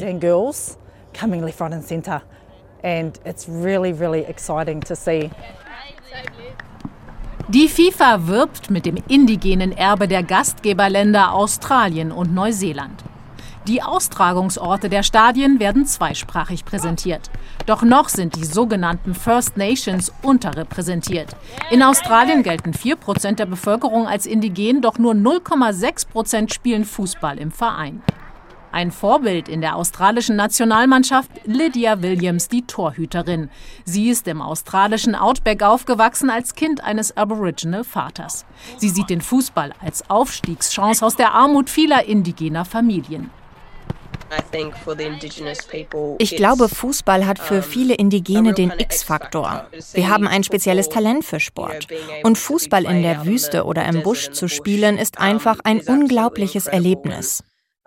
Die FIFA wirbt mit dem indigenen Erbe der Gastgeberländer Australien und Neuseeland. Die Austragungsorte der Stadien werden zweisprachig präsentiert. Doch noch sind die sogenannten First Nations unterrepräsentiert. In Australien gelten 4% der Bevölkerung als indigen, doch nur 0,6% spielen Fußball im Verein. Ein Vorbild in der australischen Nationalmannschaft Lydia Williams, die Torhüterin. Sie ist im australischen Outback aufgewachsen als Kind eines Aboriginal-Vaters. Sie sieht den Fußball als Aufstiegschance aus der Armut vieler indigener Familien. Ich glaube, Fußball hat für viele Indigene den X-Faktor. Wir haben ein spezielles Talent für Sport. Und Fußball in der Wüste oder im Busch zu spielen, ist einfach ein unglaubliches Erlebnis.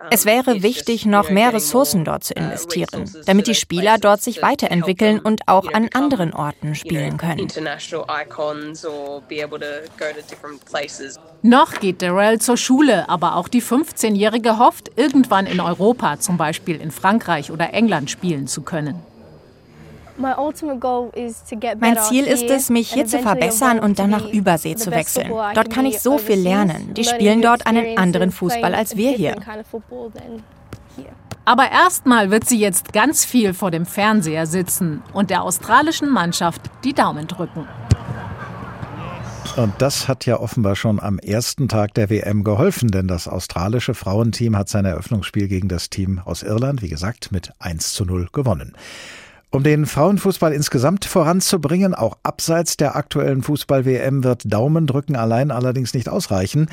Es wäre wichtig, noch mehr Ressourcen dort zu investieren, damit die Spieler dort sich weiterentwickeln und auch an anderen Orten spielen können. Noch geht Darrell zur Schule, aber auch die 15-Jährige hofft, irgendwann in Europa, zum Beispiel in Frankreich oder England, spielen zu können. Mein Ziel ist es, mich hier zu verbessern und dann nach Übersee zu wechseln. Dort kann ich so viel lernen. Die spielen dort einen anderen Fußball als wir hier. Aber erstmal wird sie jetzt ganz viel vor dem Fernseher sitzen und der australischen Mannschaft die Daumen drücken. Und das hat ja offenbar schon am ersten Tag der WM geholfen, denn das australische Frauenteam hat sein Eröffnungsspiel gegen das Team aus Irland, wie gesagt, mit 1 zu 0 gewonnen. Um den Frauenfußball insgesamt voranzubringen, auch abseits der aktuellen Fußball-WM, wird Daumendrücken allein allerdings nicht ausreichen.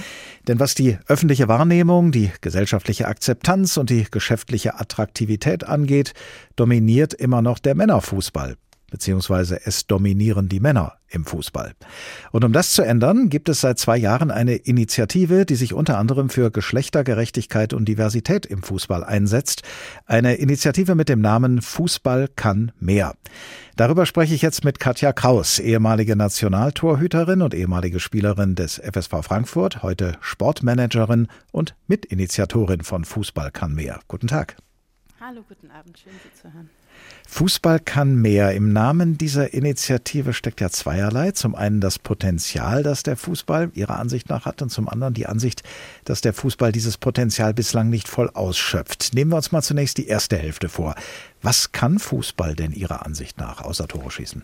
Denn was die öffentliche Wahrnehmung, die gesellschaftliche Akzeptanz und die geschäftliche Attraktivität angeht, dominiert immer noch der Männerfußball beziehungsweise es dominieren die Männer im Fußball. Und um das zu ändern, gibt es seit zwei Jahren eine Initiative, die sich unter anderem für Geschlechtergerechtigkeit und Diversität im Fußball einsetzt. Eine Initiative mit dem Namen Fußball kann mehr. Darüber spreche ich jetzt mit Katja Kraus, ehemalige Nationaltorhüterin und ehemalige Spielerin des FSV Frankfurt, heute Sportmanagerin und Mitinitiatorin von Fußball kann mehr. Guten Tag. Hallo, guten Abend, schön Sie zu hören. Fußball kann mehr. Im Namen dieser Initiative steckt ja zweierlei. Zum einen das Potenzial, das der Fußball Ihrer Ansicht nach hat und zum anderen die Ansicht, dass der Fußball dieses Potenzial bislang nicht voll ausschöpft. Nehmen wir uns mal zunächst die erste Hälfte vor. Was kann Fußball denn Ihrer Ansicht nach außer Tore schießen?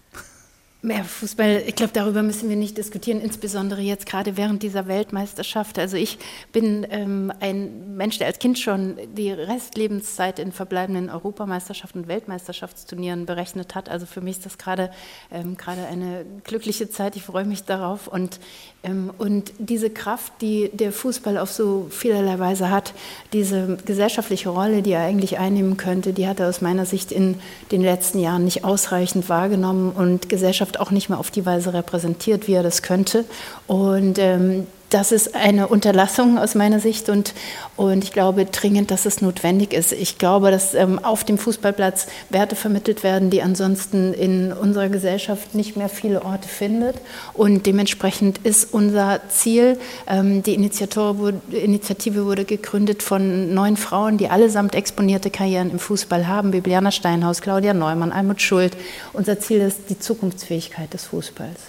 Mehr Fußball, ich glaube, darüber müssen wir nicht diskutieren, insbesondere jetzt gerade während dieser Weltmeisterschaft. Also ich bin ähm, ein Mensch, der als Kind schon die Restlebenszeit in verbleibenden Europameisterschaften und Weltmeisterschaftsturnieren berechnet hat. Also für mich ist das gerade ähm, eine glückliche Zeit. Ich freue mich darauf und ähm, und diese Kraft, die der Fußball auf so vielerlei Weise hat, diese gesellschaftliche Rolle, die er eigentlich einnehmen könnte, die hat er aus meiner Sicht in den letzten Jahren nicht ausreichend wahrgenommen und Gesellschaft Auch nicht mehr auf die Weise repräsentiert, wie er das könnte. Und ähm, das ist eine Unterlassung aus meiner Sicht und, und ich glaube dringend, dass es notwendig ist. Ich glaube, dass ähm, auf dem Fußballplatz Werte vermittelt werden, die ansonsten in unserer Gesellschaft nicht mehr viele Orte findet. Und dementsprechend ist unser Ziel, ähm, die wurde, Initiative wurde gegründet von neun Frauen, die allesamt exponierte Karrieren im Fußball haben. Bibiana Steinhaus, Claudia Neumann, Almut Schuld. Unser Ziel ist die Zukunftsfähigkeit des Fußballs.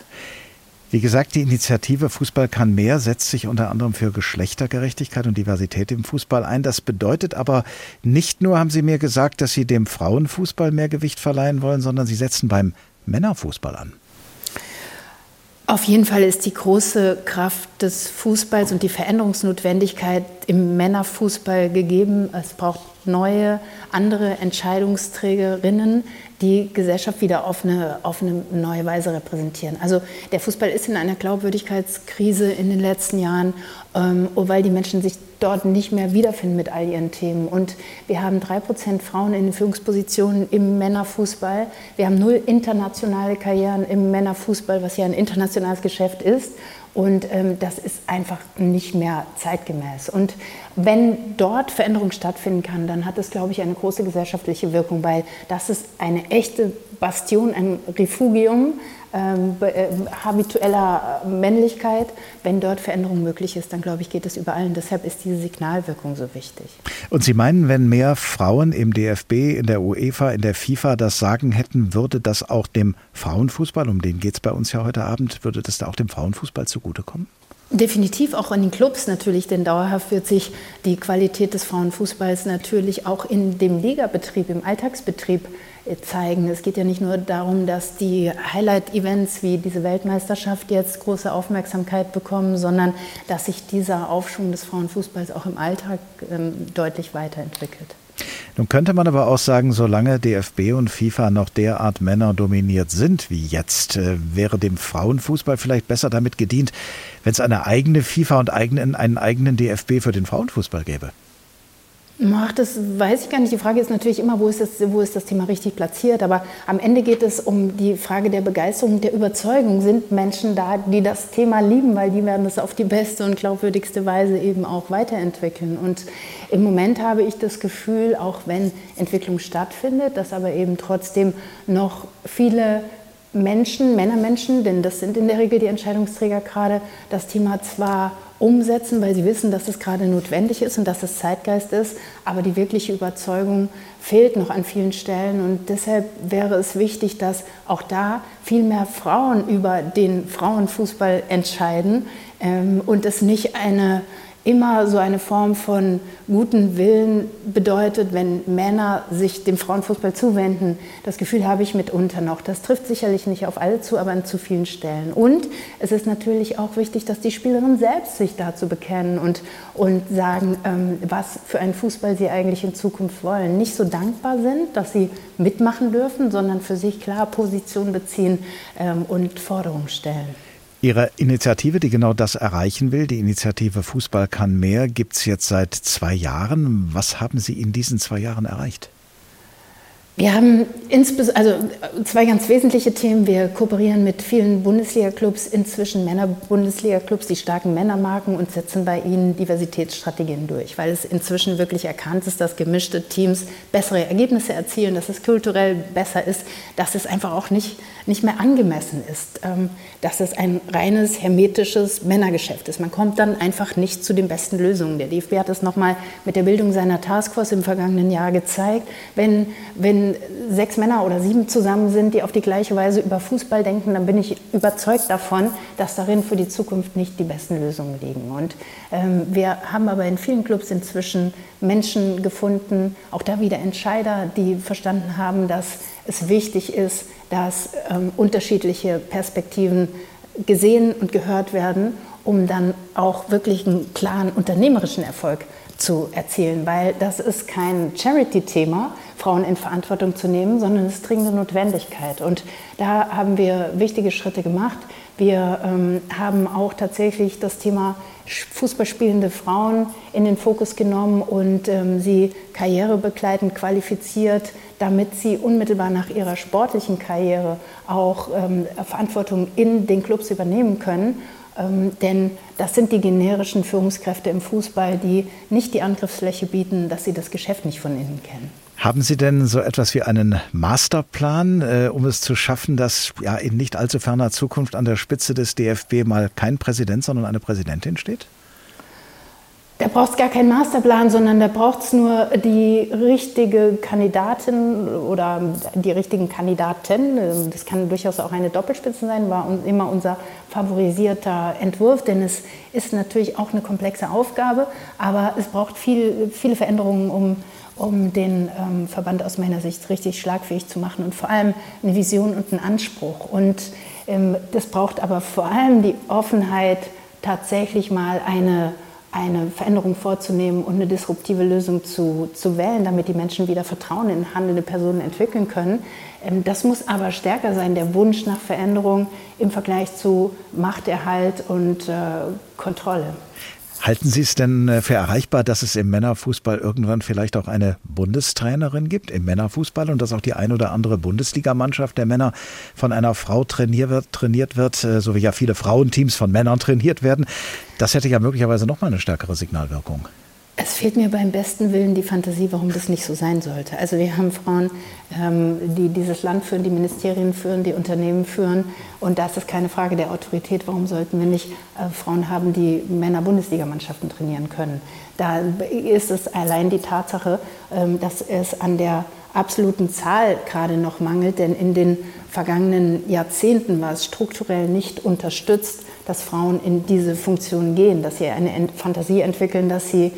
Wie gesagt, die Initiative Fußball kann mehr setzt sich unter anderem für Geschlechtergerechtigkeit und Diversität im Fußball ein. Das bedeutet aber nicht nur, haben Sie mir gesagt, dass Sie dem Frauenfußball mehr Gewicht verleihen wollen, sondern Sie setzen beim Männerfußball an. Auf jeden Fall ist die große Kraft des Fußballs und die Veränderungsnotwendigkeit im Männerfußball gegeben. Es braucht neue, andere Entscheidungsträgerinnen, die Gesellschaft wieder auf eine, auf eine neue Weise repräsentieren. Also der Fußball ist in einer Glaubwürdigkeitskrise in den letzten Jahren, ähm, weil die Menschen sich dort nicht mehr wiederfinden mit all ihren Themen. Und wir haben drei Prozent Frauen in Führungspositionen im Männerfußball. Wir haben null internationale Karrieren im Männerfußball, was ja ein internationales Geschäft ist. Und ähm, das ist einfach nicht mehr zeitgemäß. Und wenn dort Veränderung stattfinden kann, dann hat es, glaube ich, eine große gesellschaftliche Wirkung, weil das ist eine echte Bastion, ein Refugium ähm, äh, habitueller Männlichkeit. Wenn dort Veränderung möglich ist, dann glaube ich, geht es überall. Und deshalb ist diese Signalwirkung so wichtig. Und Sie meinen, wenn mehr Frauen im DFB, in der UEFA, in der FIFA das Sagen hätten, würde das auch dem Frauenfußball, um den geht es bei uns ja heute Abend, würde das da auch dem Frauenfußball zugutekommen? Definitiv auch in den Clubs natürlich, denn dauerhaft wird sich die Qualität des Frauenfußballs natürlich auch in dem Ligabetrieb, im Alltagsbetrieb zeigen. Es geht ja nicht nur darum, dass die Highlight-Events wie diese Weltmeisterschaft jetzt große Aufmerksamkeit bekommen, sondern dass sich dieser Aufschwung des Frauenfußballs auch im Alltag ähm, deutlich weiterentwickelt. Nun könnte man aber auch sagen, solange DFB und FIFA noch derart männerdominiert sind wie jetzt, äh, wäre dem Frauenfußball vielleicht besser damit gedient, wenn es eine eigene FIFA und einen eigenen DFB für den Frauenfußball gäbe. Ach, das weiß ich gar nicht. Die Frage ist natürlich immer, wo ist, das, wo ist das Thema richtig platziert. Aber am Ende geht es um die Frage der Begeisterung, der Überzeugung. Sind Menschen da, die das Thema lieben, weil die werden es auf die beste und glaubwürdigste Weise eben auch weiterentwickeln. Und im Moment habe ich das Gefühl, auch wenn Entwicklung stattfindet, dass aber eben trotzdem noch viele Menschen, Männermenschen, denn das sind in der Regel die Entscheidungsträger gerade, das Thema zwar umsetzen, weil sie wissen, dass es gerade notwendig ist und dass es Zeitgeist ist, aber die wirkliche Überzeugung fehlt noch an vielen Stellen. Und deshalb wäre es wichtig, dass auch da viel mehr Frauen über den Frauenfußball entscheiden ähm, und es nicht eine immer so eine Form von guten Willen bedeutet, wenn Männer sich dem Frauenfußball zuwenden. Das Gefühl habe ich mitunter noch. Das trifft sicherlich nicht auf alle zu, aber an zu vielen Stellen. Und es ist natürlich auch wichtig, dass die Spielerinnen selbst sich dazu bekennen und, und sagen, ähm, was für einen Fußball sie eigentlich in Zukunft wollen. Nicht so dankbar sind, dass sie mitmachen dürfen, sondern für sich klar Position beziehen ähm, und Forderungen stellen. Ihre Initiative, die genau das erreichen will, die Initiative Fußball kann mehr, gibt es jetzt seit zwei Jahren. Was haben Sie in diesen zwei Jahren erreicht? Wir haben also zwei ganz wesentliche Themen. Wir kooperieren mit vielen Bundesliga-Clubs, inzwischen Männer-Bundesliga-Clubs, die starken Männermarken und setzen bei ihnen Diversitätsstrategien durch, weil es inzwischen wirklich erkannt ist, dass gemischte Teams bessere Ergebnisse erzielen, dass es kulturell besser ist, dass es einfach auch nicht, nicht mehr angemessen ist, ähm, dass es ein reines hermetisches Männergeschäft ist. Man kommt dann einfach nicht zu den besten Lösungen. Der DFB hat es nochmal mit der Bildung seiner Taskforce im vergangenen Jahr gezeigt. Wenn, wenn sechs Männer oder sieben zusammen sind, die auf die gleiche Weise über Fußball denken, dann bin ich überzeugt davon, dass darin für die Zukunft nicht die besten Lösungen liegen. Und ähm, wir haben aber in vielen Clubs inzwischen Menschen gefunden, auch da wieder Entscheider, die verstanden haben, dass es wichtig ist, dass ähm, unterschiedliche Perspektiven gesehen und gehört werden, um dann auch wirklich einen klaren unternehmerischen Erfolg zu erzielen, weil das ist kein Charity-Thema, Frauen in Verantwortung zu nehmen, sondern es ist dringende Notwendigkeit. Und da haben wir wichtige Schritte gemacht. Wir ähm, haben auch tatsächlich das Thema Fußballspielende Frauen in den Fokus genommen und ähm, sie karrierebegleitend qualifiziert, damit sie unmittelbar nach ihrer sportlichen Karriere auch ähm, Verantwortung in den Clubs übernehmen können ähm, denn das sind die generischen Führungskräfte im Fußball, die nicht die Angriffsfläche bieten, dass sie das Geschäft nicht von innen kennen. Haben Sie denn so etwas wie einen Masterplan, äh, um es zu schaffen, dass ja in nicht allzu ferner Zukunft an der Spitze des DFB mal kein Präsident, sondern eine Präsidentin steht? Da braucht es gar keinen Masterplan, sondern da braucht es nur die richtige Kandidatin oder die richtigen Kandidaten. Das kann durchaus auch eine Doppelspitze sein, war immer unser favorisierter Entwurf, denn es ist natürlich auch eine komplexe Aufgabe, aber es braucht viel, viele Veränderungen, um, um den ähm, Verband aus meiner Sicht richtig schlagfähig zu machen und vor allem eine Vision und einen Anspruch. Und ähm, das braucht aber vor allem die Offenheit, tatsächlich mal eine eine Veränderung vorzunehmen und eine disruptive Lösung zu, zu wählen, damit die Menschen wieder Vertrauen in handelnde Personen entwickeln können. Ähm, das muss aber stärker sein, der Wunsch nach Veränderung im Vergleich zu Machterhalt und äh, Kontrolle. Halten Sie es denn äh, für erreichbar, dass es im Männerfußball irgendwann vielleicht auch eine Bundestrainerin gibt, im Männerfußball und dass auch die ein oder andere Bundesligamannschaft der Männer von einer Frau trainiert wird, trainiert wird, äh, so wie ja viele Frauenteams von Männern trainiert werden? Das hätte ja möglicherweise nochmal eine stärkere Signalwirkung. Es fehlt mir beim besten Willen die Fantasie, warum das nicht so sein sollte. Also wir haben Frauen, ähm, die dieses Land führen, die Ministerien führen, die Unternehmen führen. Und das ist keine Frage der Autorität. Warum sollten wir nicht äh, Frauen haben, die Männer-Bundesligamannschaften trainieren können? Da ist es allein die Tatsache, ähm, dass es an der absoluten Zahl gerade noch mangelt. Denn in den vergangenen Jahrzehnten war es strukturell nicht unterstützt, dass Frauen in diese Funktion gehen, dass sie eine Fantasie entwickeln, dass sie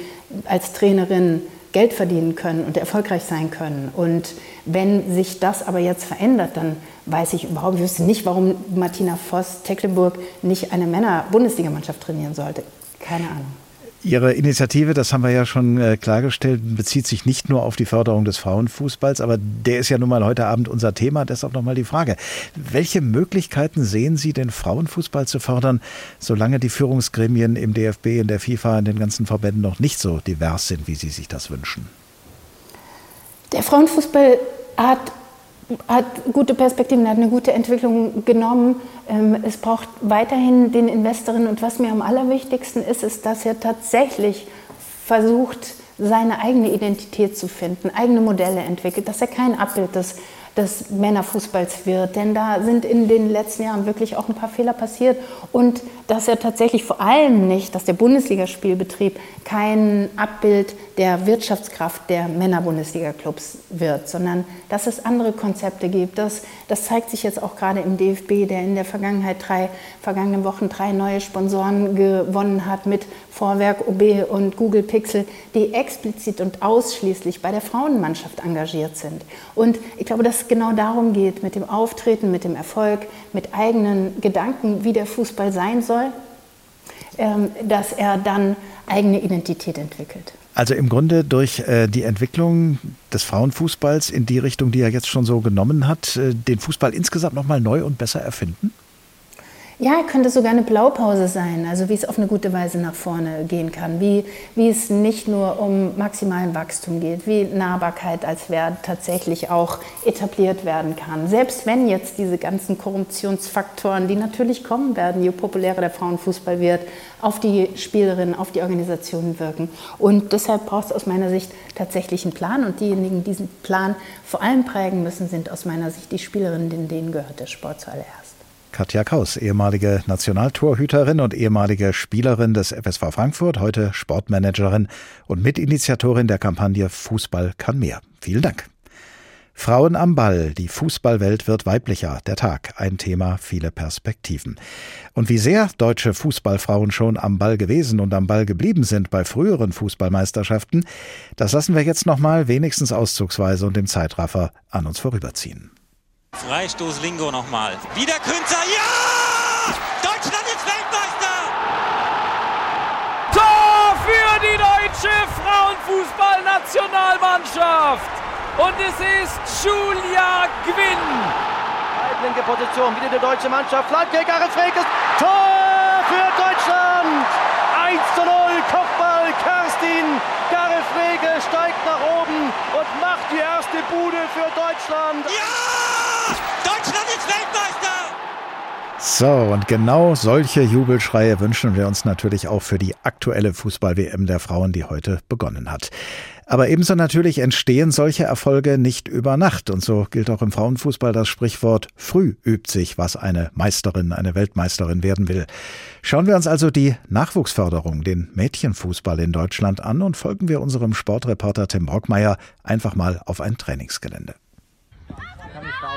als Trainerin Geld verdienen können und erfolgreich sein können. Und wenn sich das aber jetzt verändert, dann weiß ich überhaupt, ich wüsste nicht, warum Martina Voss Tecklenburg nicht eine Männer-Bundesligamannschaft trainieren sollte. Keine Ahnung. Ihre Initiative, das haben wir ja schon äh, klargestellt, bezieht sich nicht nur auf die Förderung des Frauenfußballs, aber der ist ja nun mal heute Abend unser Thema. Deshalb nochmal die Frage, welche Möglichkeiten sehen Sie, den Frauenfußball zu fördern, solange die Führungsgremien im DFB, in der FIFA, in den ganzen Verbänden noch nicht so divers sind, wie Sie sich das wünschen? Der Frauenfußball hat hat gute Perspektiven, hat eine gute Entwicklung genommen. Ähm, es braucht weiterhin den Investorinnen. Und was mir am allerwichtigsten ist, ist, dass er tatsächlich versucht, seine eigene Identität zu finden, eigene Modelle entwickelt, dass er kein Abbild des des Männerfußballs wird. Denn da sind in den letzten Jahren wirklich auch ein paar Fehler passiert. Und dass er tatsächlich vor allem nicht, dass der Bundesligaspielbetrieb kein Abbild der Wirtschaftskraft der Männer-Bundesliga-Clubs wird, sondern dass es andere Konzepte gibt. Das, das zeigt sich jetzt auch gerade im DFB, der in der Vergangenheit drei, vergangenen Wochen drei neue Sponsoren gewonnen hat mit Vorwerk, OB und Google Pixel, die explizit und ausschließlich bei der Frauenmannschaft engagiert sind. Und ich glaube, dass es genau darum geht, mit dem Auftreten, mit dem Erfolg, mit eigenen Gedanken, wie der Fußball sein soll, ähm, dass er dann eigene Identität entwickelt. Also im Grunde durch äh, die Entwicklung des Frauenfußballs in die Richtung, die er jetzt schon so genommen hat, äh, den Fußball insgesamt nochmal neu und besser erfinden? Ja, könnte sogar eine Blaupause sein, also wie es auf eine gute Weise nach vorne gehen kann, wie, wie es nicht nur um maximalen Wachstum geht, wie Nahbarkeit als Wert tatsächlich auch etabliert werden kann. Selbst wenn jetzt diese ganzen Korruptionsfaktoren, die natürlich kommen werden, je populärer der Frauenfußball wird, auf die Spielerinnen, auf die Organisationen wirken. Und deshalb braucht es aus meiner Sicht tatsächlich einen Plan und diejenigen, die diesen Plan vor allem prägen müssen, sind aus meiner Sicht die Spielerinnen, denen gehört der Sport zuallererst. Katja Kaus, ehemalige Nationaltorhüterin und ehemalige Spielerin des FSV Frankfurt, heute Sportmanagerin und Mitinitiatorin der Kampagne Fußball kann mehr. Vielen Dank. Frauen am Ball, die Fußballwelt wird weiblicher. Der Tag, ein Thema, viele Perspektiven. Und wie sehr deutsche Fußballfrauen schon am Ball gewesen und am Ball geblieben sind bei früheren Fußballmeisterschaften, das lassen wir jetzt nochmal wenigstens auszugsweise und im Zeitraffer an uns vorüberziehen. Freistoß Lingo nochmal. Wieder Künzer. Ja! Deutschland ist Weltmeister! Tor für die deutsche Frauenfußballnationalmannschaft! Und es ist Julia Gwinn. Linke Position, wieder die deutsche Mannschaft. Flanke, Gareth Frekes. Tor für Deutschland! 1 zu 0, Kopfball, Kerstin. Gareth Frege steigt nach oben und macht die erste Bude für Deutschland. Ja! Deutschland ist Weltmeister! So, und genau solche Jubelschreie wünschen wir uns natürlich auch für die aktuelle Fußball-WM der Frauen, die heute begonnen hat. Aber ebenso natürlich entstehen solche Erfolge nicht über Nacht. Und so gilt auch im Frauenfußball das Sprichwort, früh übt sich, was eine Meisterin, eine Weltmeisterin werden will. Schauen wir uns also die Nachwuchsförderung, den Mädchenfußball in Deutschland an und folgen wir unserem Sportreporter Tim Brockmeier einfach mal auf ein Trainingsgelände.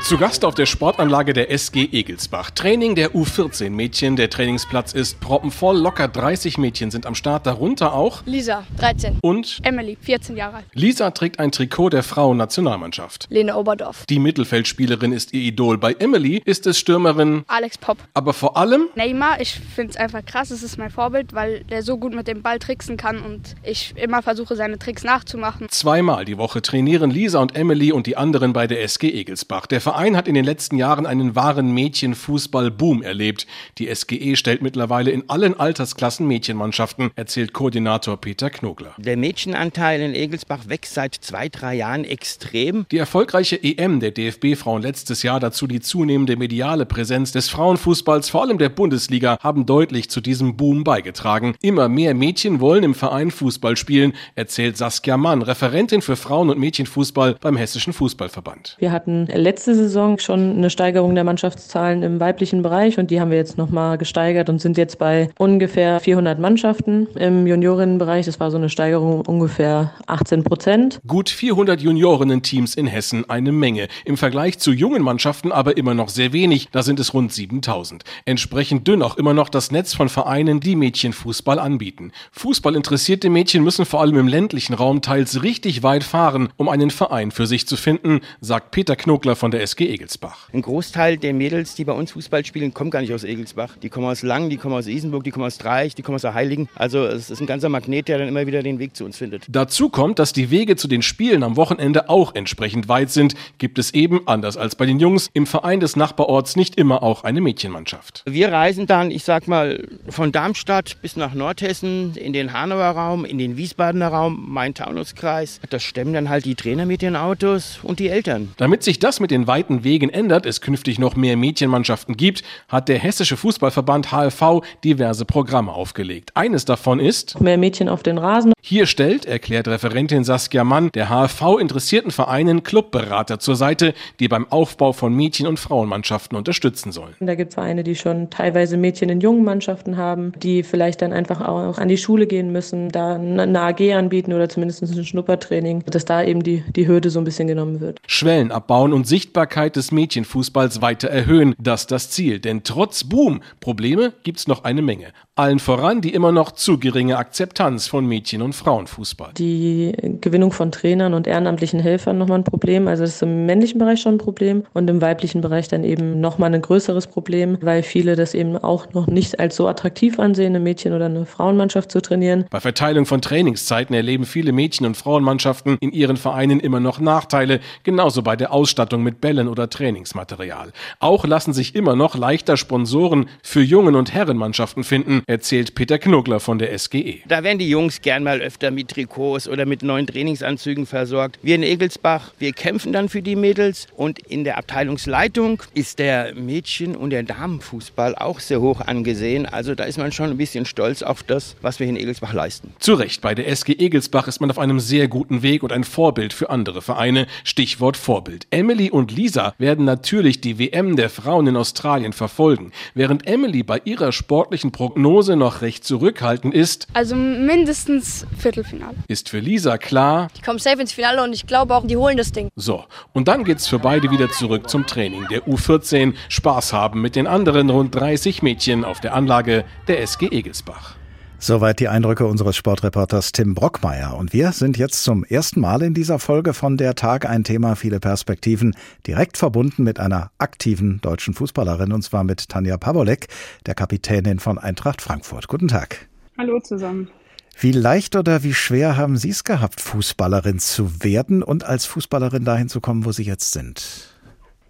Zu Gast auf der Sportanlage der SG Egelsbach. Training der U14 Mädchen. Der Trainingsplatz ist proppenvoll. Locker 30 Mädchen sind am Start. Darunter auch Lisa, 13. Und Emily, 14 Jahre alt. Lisa trägt ein Trikot der Frauennationalmannschaft. Lene Oberdorf. Die Mittelfeldspielerin ist ihr Idol. Bei Emily ist es Stürmerin Alex Popp. Aber vor allem Neymar. Ich finde es einfach krass. Es ist mein Vorbild, weil der so gut mit dem Ball tricksen kann und ich immer versuche, seine Tricks nachzumachen. Zweimal die Woche trainieren Lisa und Emily und die anderen bei der SG Egelsbach. Der Der Verein hat in den letzten Jahren einen wahren Mädchenfußball-Boom erlebt. Die SGE stellt mittlerweile in allen Altersklassen Mädchenmannschaften, erzählt Koordinator Peter Knogler. Der Mädchenanteil in Egelsbach wächst seit zwei, drei Jahren extrem. Die erfolgreiche EM der DFB-Frauen letztes Jahr, dazu die zunehmende mediale Präsenz des Frauenfußballs, vor allem der Bundesliga, haben deutlich zu diesem Boom beigetragen. Immer mehr Mädchen wollen im Verein Fußball spielen, erzählt Saskia Mann, Referentin für Frauen- und Mädchenfußball beim Hessischen Fußballverband. Wir hatten letzte Saison schon eine Steigerung der Mannschaftszahlen im weiblichen Bereich und die haben wir jetzt nochmal gesteigert und sind jetzt bei ungefähr 400 Mannschaften im Juniorinnenbereich. Das war so eine Steigerung ungefähr 18 Prozent. Gut 400 Juniorinnen-Teams in Hessen, eine Menge. Im Vergleich zu jungen Mannschaften aber immer noch sehr wenig. Da sind es rund 7000. Entsprechend dünn auch immer noch das Netz von Vereinen, die Mädchenfußball anbieten. Fußball interessierte Mädchen müssen vor allem im ländlichen Raum teils richtig weit fahren, um einen Verein für sich zu finden, sagt Peter Knogler von der SG Egelsbach. Ein Großteil der Mädels, die bei uns Fußball spielen, kommen gar nicht aus Egelsbach. Die kommen aus Lang, die kommen aus Isenburg, die kommen aus Dreich, die kommen aus der Heiligen. Also es ist ein ganzer Magnet, der dann immer wieder den Weg zu uns findet. Dazu kommt, dass die Wege zu den Spielen am Wochenende auch entsprechend weit sind. Gibt es eben, anders als bei den Jungs, im Verein des Nachbarorts nicht immer auch eine Mädchenmannschaft. Wir reisen dann, ich sag mal, von Darmstadt bis nach Nordhessen, in den Hanauer Raum, in den Wiesbadener Raum, Main-Taunus-Kreis. Das stemmen dann halt die Trainer mit den Autos und die Eltern. Damit sich das mit den weiten Wegen ändert, es künftig noch mehr Mädchenmannschaften gibt, hat der Hessische Fußballverband HFV diverse Programme aufgelegt. Eines davon ist mehr Mädchen auf den Rasen. Hier stellt, erklärt Referentin Saskia Mann, der HFV interessierten Vereinen Clubberater zur Seite, die beim Aufbau von Mädchen- und Frauenmannschaften unterstützen sollen. Da gibt es Vereine, die schon teilweise Mädchen in jungen Mannschaften haben, die vielleicht dann einfach auch an die Schule gehen müssen, da eine AG anbieten oder zumindest ein Schnuppertraining, dass da eben die, die Hürde so ein bisschen genommen wird. Schwellen abbauen und Sichtbarkeit des Mädchenfußballs weiter erhöhen, das ist das Ziel. Denn trotz Boom, Probleme gibt's noch eine Menge. Allen voran die immer noch zu geringe Akzeptanz von Mädchen- und Frauenfußball. Die Gewinnung von Trainern und ehrenamtlichen Helfern nochmal ein Problem. Also das ist im männlichen Bereich schon ein Problem und im weiblichen Bereich dann eben nochmal ein größeres Problem, weil viele das eben auch noch nicht als so attraktiv ansehen, eine Mädchen- oder eine Frauenmannschaft zu trainieren. Bei Verteilung von Trainingszeiten erleben viele Mädchen- und Frauenmannschaften in ihren Vereinen immer noch Nachteile, genauso bei der Ausstattung mit Bällen oder Trainingsmaterial. Auch lassen sich immer noch leichter Sponsoren für Jungen- und Herrenmannschaften finden, erzählt Peter Knogler von der SGE. Da werden die Jungs gern mal öfter mit Trikots oder mit neuen Trainingsanzügen versorgt. Wir in Egelsbach, wir kämpfen dann für die Mädels und in der Abteilungsleitung ist der Mädchen- und der Damenfußball auch sehr hoch angesehen. Also da ist man schon ein bisschen stolz auf das, was wir in Egelsbach leisten. Zu Recht, bei der SG Egelsbach ist man auf einem sehr guten Weg und ein Vorbild für andere Vereine. Stichwort Vorbild. Emily und Lisa werden natürlich die WM der Frauen in Australien verfolgen. Während Emily bei ihrer sportlichen Prognose noch recht zurückhaltend ist, Also mindestens Viertelfinale. ist für Lisa klar, Die kommen safe ins Finale und ich glaube auch, die holen das Ding. so. Und dann geht's für beide wieder zurück zum Training der U14. Spaß haben mit den anderen rund 30 Mädchen auf der Anlage der SG Egelsbach. Soweit die Eindrücke unseres Sportreporters Tim Brockmeier. Und wir sind jetzt zum ersten Mal in dieser Folge von Der Tag ein Thema, viele Perspektiven, direkt verbunden mit einer aktiven deutschen Fußballerin, und zwar mit Tanja Pavolek, der Kapitänin von Eintracht Frankfurt. Guten Tag. Hallo zusammen. Wie leicht oder wie schwer haben Sie es gehabt, Fußballerin zu werden und als Fußballerin dahin zu kommen, wo Sie jetzt sind?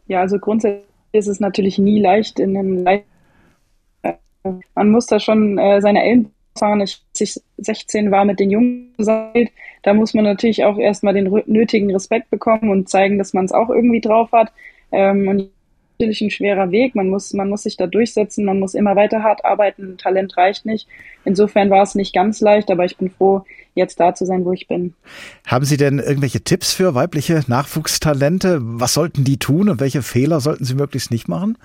Ja, also grundsätzlich ist es natürlich nie leicht in einem Le Man muss da schon äh, seine Ellenbogen fahren. Ich, als ich 16 war mit den Jungen da muss man natürlich auch erstmal den nötigen Respekt bekommen und zeigen, dass man es auch irgendwie drauf hat. Ähm, und natürlich ein schwerer Weg. Man muss, man muss sich da durchsetzen, man muss immer weiter hart arbeiten. Talent reicht nicht. Insofern war es nicht ganz leicht, aber ich bin froh, jetzt da zu sein, wo ich bin. Haben Sie denn irgendwelche Tipps für weibliche Nachwuchstalente? Was sollten die tun und welche Fehler sollten sie möglichst nicht machen?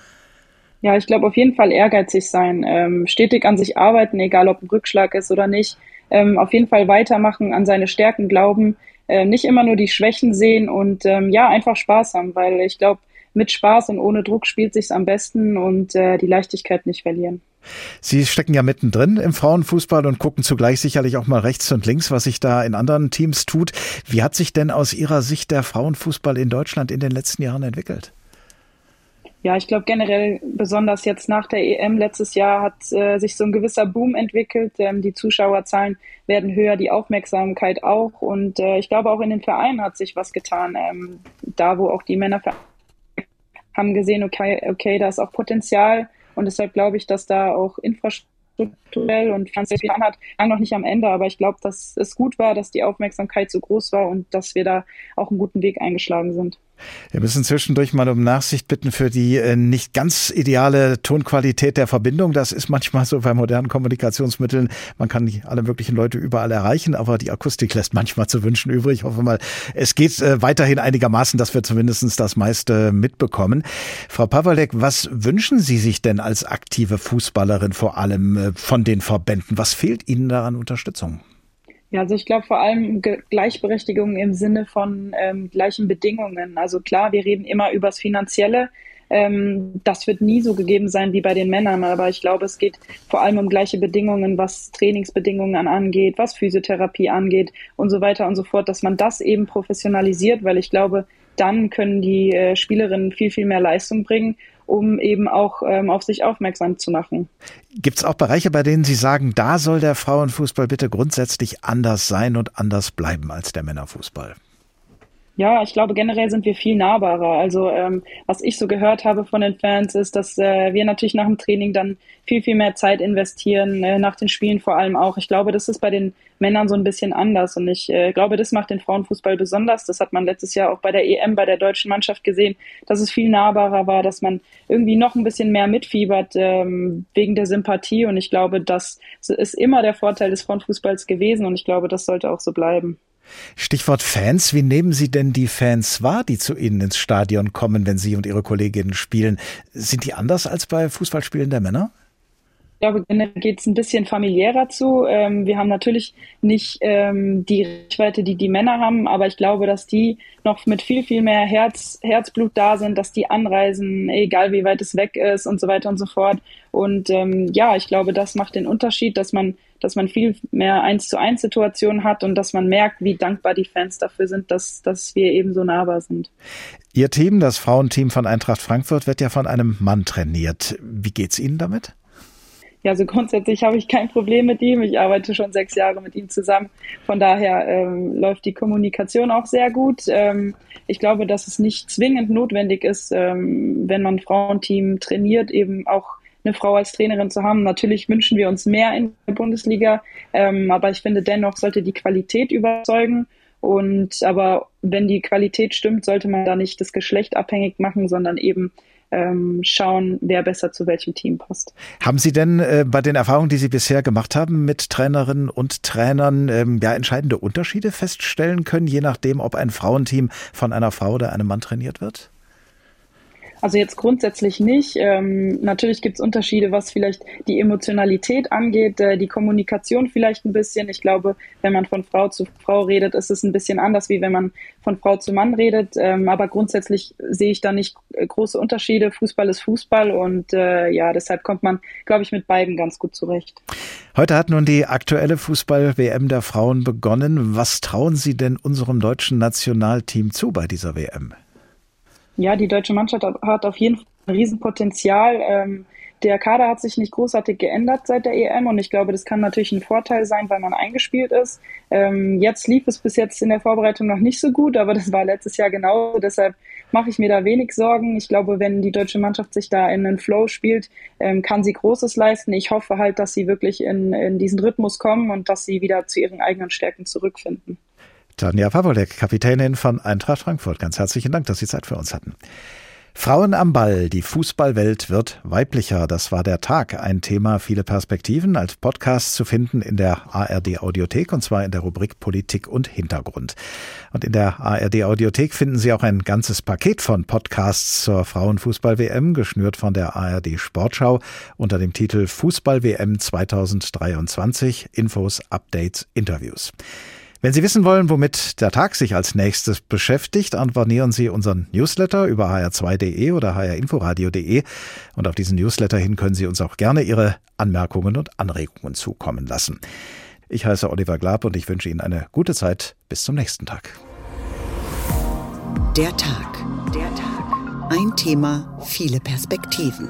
Ja, ich glaube auf jeden Fall ehrgeizig sein, ähm, stetig an sich arbeiten, egal ob ein Rückschlag ist oder nicht. Ähm, auf jeden Fall weitermachen, an seine Stärken glauben, äh, nicht immer nur die Schwächen sehen und ähm, ja, einfach Spaß haben, weil ich glaube, mit Spaß und ohne Druck spielt sich's am besten und äh, die Leichtigkeit nicht verlieren. Sie stecken ja mittendrin im Frauenfußball und gucken zugleich sicherlich auch mal rechts und links, was sich da in anderen Teams tut. Wie hat sich denn aus Ihrer Sicht der Frauenfußball in Deutschland in den letzten Jahren entwickelt? Ja, ich glaube generell, besonders jetzt nach der EM letztes Jahr, hat äh, sich so ein gewisser Boom entwickelt. Ähm, die Zuschauerzahlen werden höher, die Aufmerksamkeit auch. Und äh, ich glaube, auch in den Vereinen hat sich was getan. Ähm, da, wo auch die Männer haben gesehen, okay, okay, da ist auch Potenzial und deshalb glaube ich, dass da auch infrastrukturell und finanziell viel hat, lang noch nicht am Ende, aber ich glaube, dass es gut war, dass die Aufmerksamkeit so groß war und dass wir da auch einen guten Weg eingeschlagen sind. Wir müssen zwischendurch mal um Nachsicht bitten für die äh, nicht ganz ideale Tonqualität der Verbindung. Das ist manchmal so bei modernen Kommunikationsmitteln. Man kann nicht alle möglichen Leute überall erreichen, aber die Akustik lässt manchmal zu wünschen übrig. Ich hoffe mal, es geht äh, weiterhin einigermaßen, dass wir zumindest das meiste mitbekommen. Frau Pawalek, was wünschen Sie sich denn als aktive Fußballerin vor allem äh, von den Verbänden? Was fehlt Ihnen da an Unterstützung? Ja, also ich glaube vor allem Ge Gleichberechtigung im Sinne von ähm, gleichen Bedingungen. Also klar, wir reden immer übers Finanzielle. Ähm, das wird nie so gegeben sein wie bei den Männern, aber ich glaube, es geht vor allem um gleiche Bedingungen, was Trainingsbedingungen angeht, was Physiotherapie angeht und so weiter und so fort, dass man das eben professionalisiert, weil ich glaube, dann können die äh, Spielerinnen viel, viel mehr Leistung bringen um eben auch ähm, auf sich aufmerksam zu machen. Gibt es auch Bereiche, bei denen Sie sagen, da soll der Frauenfußball bitte grundsätzlich anders sein und anders bleiben als der Männerfußball? Ja, ich glaube, generell sind wir viel nahbarer. Also ähm, was ich so gehört habe von den Fans ist, dass äh, wir natürlich nach dem Training dann viel, viel mehr Zeit investieren, äh, nach den Spielen vor allem auch. Ich glaube, das ist bei den Männern so ein bisschen anders und ich äh, glaube, das macht den Frauenfußball besonders. Das hat man letztes Jahr auch bei der EM, bei der deutschen Mannschaft gesehen, dass es viel nahbarer war, dass man irgendwie noch ein bisschen mehr mitfiebert ähm, wegen der Sympathie und ich glaube, das ist immer der Vorteil des Frauenfußballs gewesen und ich glaube, das sollte auch so bleiben. Stichwort Fans. Wie nehmen Sie denn die Fans wahr, die zu Ihnen ins Stadion kommen, wenn Sie und Ihre Kolleginnen spielen? Sind die anders als bei Fußballspielen der Männer? Ich glaube, generell geht es ein bisschen familiärer zu. Ähm, wir haben natürlich nicht ähm, die Reichweite, die die Männer haben, aber ich glaube, dass die noch mit viel, viel mehr Herz, Herzblut da sind, dass die anreisen, egal wie weit es weg ist und so weiter und so fort. Und ähm, ja, ich glaube, das macht den Unterschied, dass man, dass man viel mehr eins zu eins Situationen hat und dass man merkt, wie dankbar die Fans dafür sind, dass, dass wir eben so nahbar sind. Ihr Team, das Frauenteam von Eintracht Frankfurt, wird ja von einem Mann trainiert. Wie geht's Ihnen damit? ja, also grundsätzlich habe ich kein Problem mit ihm. Ich arbeite schon sechs Jahre mit ihm zusammen. Von daher ähm, läuft die Kommunikation auch sehr gut. Ähm, ich glaube, dass es nicht zwingend notwendig ist, ähm, wenn man Frauenteam trainiert, eben auch eine Frau als Trainerin zu haben. Natürlich wünschen wir uns mehr in der Bundesliga, ähm, aber ich finde dennoch sollte die Qualität überzeugen. Und aber wenn die Qualität stimmt, sollte man da nicht das Geschlecht abhängig machen, sondern eben ähm, schauen, wer besser zu welchem Team passt. Haben Sie denn äh, bei den Erfahrungen, die Sie bisher gemacht haben mit Trainerinnen und Trainern, ähm, ja entscheidende Unterschiede feststellen können, je nachdem, ob ein Frauenteam von einer Frau oder einem Mann trainiert wird? Also jetzt grundsätzlich nicht. Ähm, natürlich gibt es Unterschiede, was vielleicht die Emotionalität angeht, äh, die Kommunikation vielleicht ein bisschen. Ich glaube, wenn man von Frau zu Frau redet, ist es ein bisschen anders, wie wenn man von Frau zu Mann redet. Ähm, aber grundsätzlich sehe ich da nicht große Unterschiede. Fußball ist Fußball und äh, ja, deshalb kommt man, glaube ich, mit beiden ganz gut zurecht. Heute hat nun die aktuelle Fußball-WM der Frauen begonnen. Was trauen Sie denn unserem deutschen Nationalteam zu bei dieser WM? Ja, die deutsche Mannschaft hat auf jeden Fall ein Riesenpotenzial. Ähm, der Kader hat sich nicht großartig geändert seit der EM und ich glaube, das kann natürlich ein Vorteil sein, weil man eingespielt ist. Ähm, jetzt lief es bis jetzt in der Vorbereitung noch nicht so gut, aber das war letztes Jahr genauso. Deshalb mache ich mir da wenig Sorgen. Ich glaube, wenn die deutsche Mannschaft sich da in einen Flow spielt, ähm, kann sie Großes leisten. Ich hoffe halt, dass sie wirklich in, in diesen Rhythmus kommen und dass sie wieder zu ihren eigenen Stärken zurückfinden. Tanja Pawolek, Kapitänin von Eintracht Frankfurt. Ganz herzlichen Dank, dass Sie Zeit für uns hatten. Frauen am Ball, die Fußballwelt wird weiblicher. Das war der Tag. Ein Thema, viele Perspektiven als Podcast zu finden in der ARD Audiothek und zwar in der Rubrik Politik und Hintergrund. Und in der ARD Audiothek finden Sie auch ein ganzes Paket von Podcasts zur Frauenfußball-WM, geschnürt von der ARD Sportschau unter dem Titel Fußball-WM 2023, Infos, Updates, Interviews. Wenn Sie wissen wollen, womit der Tag sich als nächstes beschäftigt, abonnieren Sie unseren Newsletter über hr2.de oder hrinforadio.de. Und auf diesen Newsletter hin können Sie uns auch gerne Ihre Anmerkungen und Anregungen zukommen lassen. Ich heiße Oliver Glab und ich wünsche Ihnen eine gute Zeit. Bis zum nächsten Tag. Der Tag. Der Tag. Ein Thema, viele Perspektiven.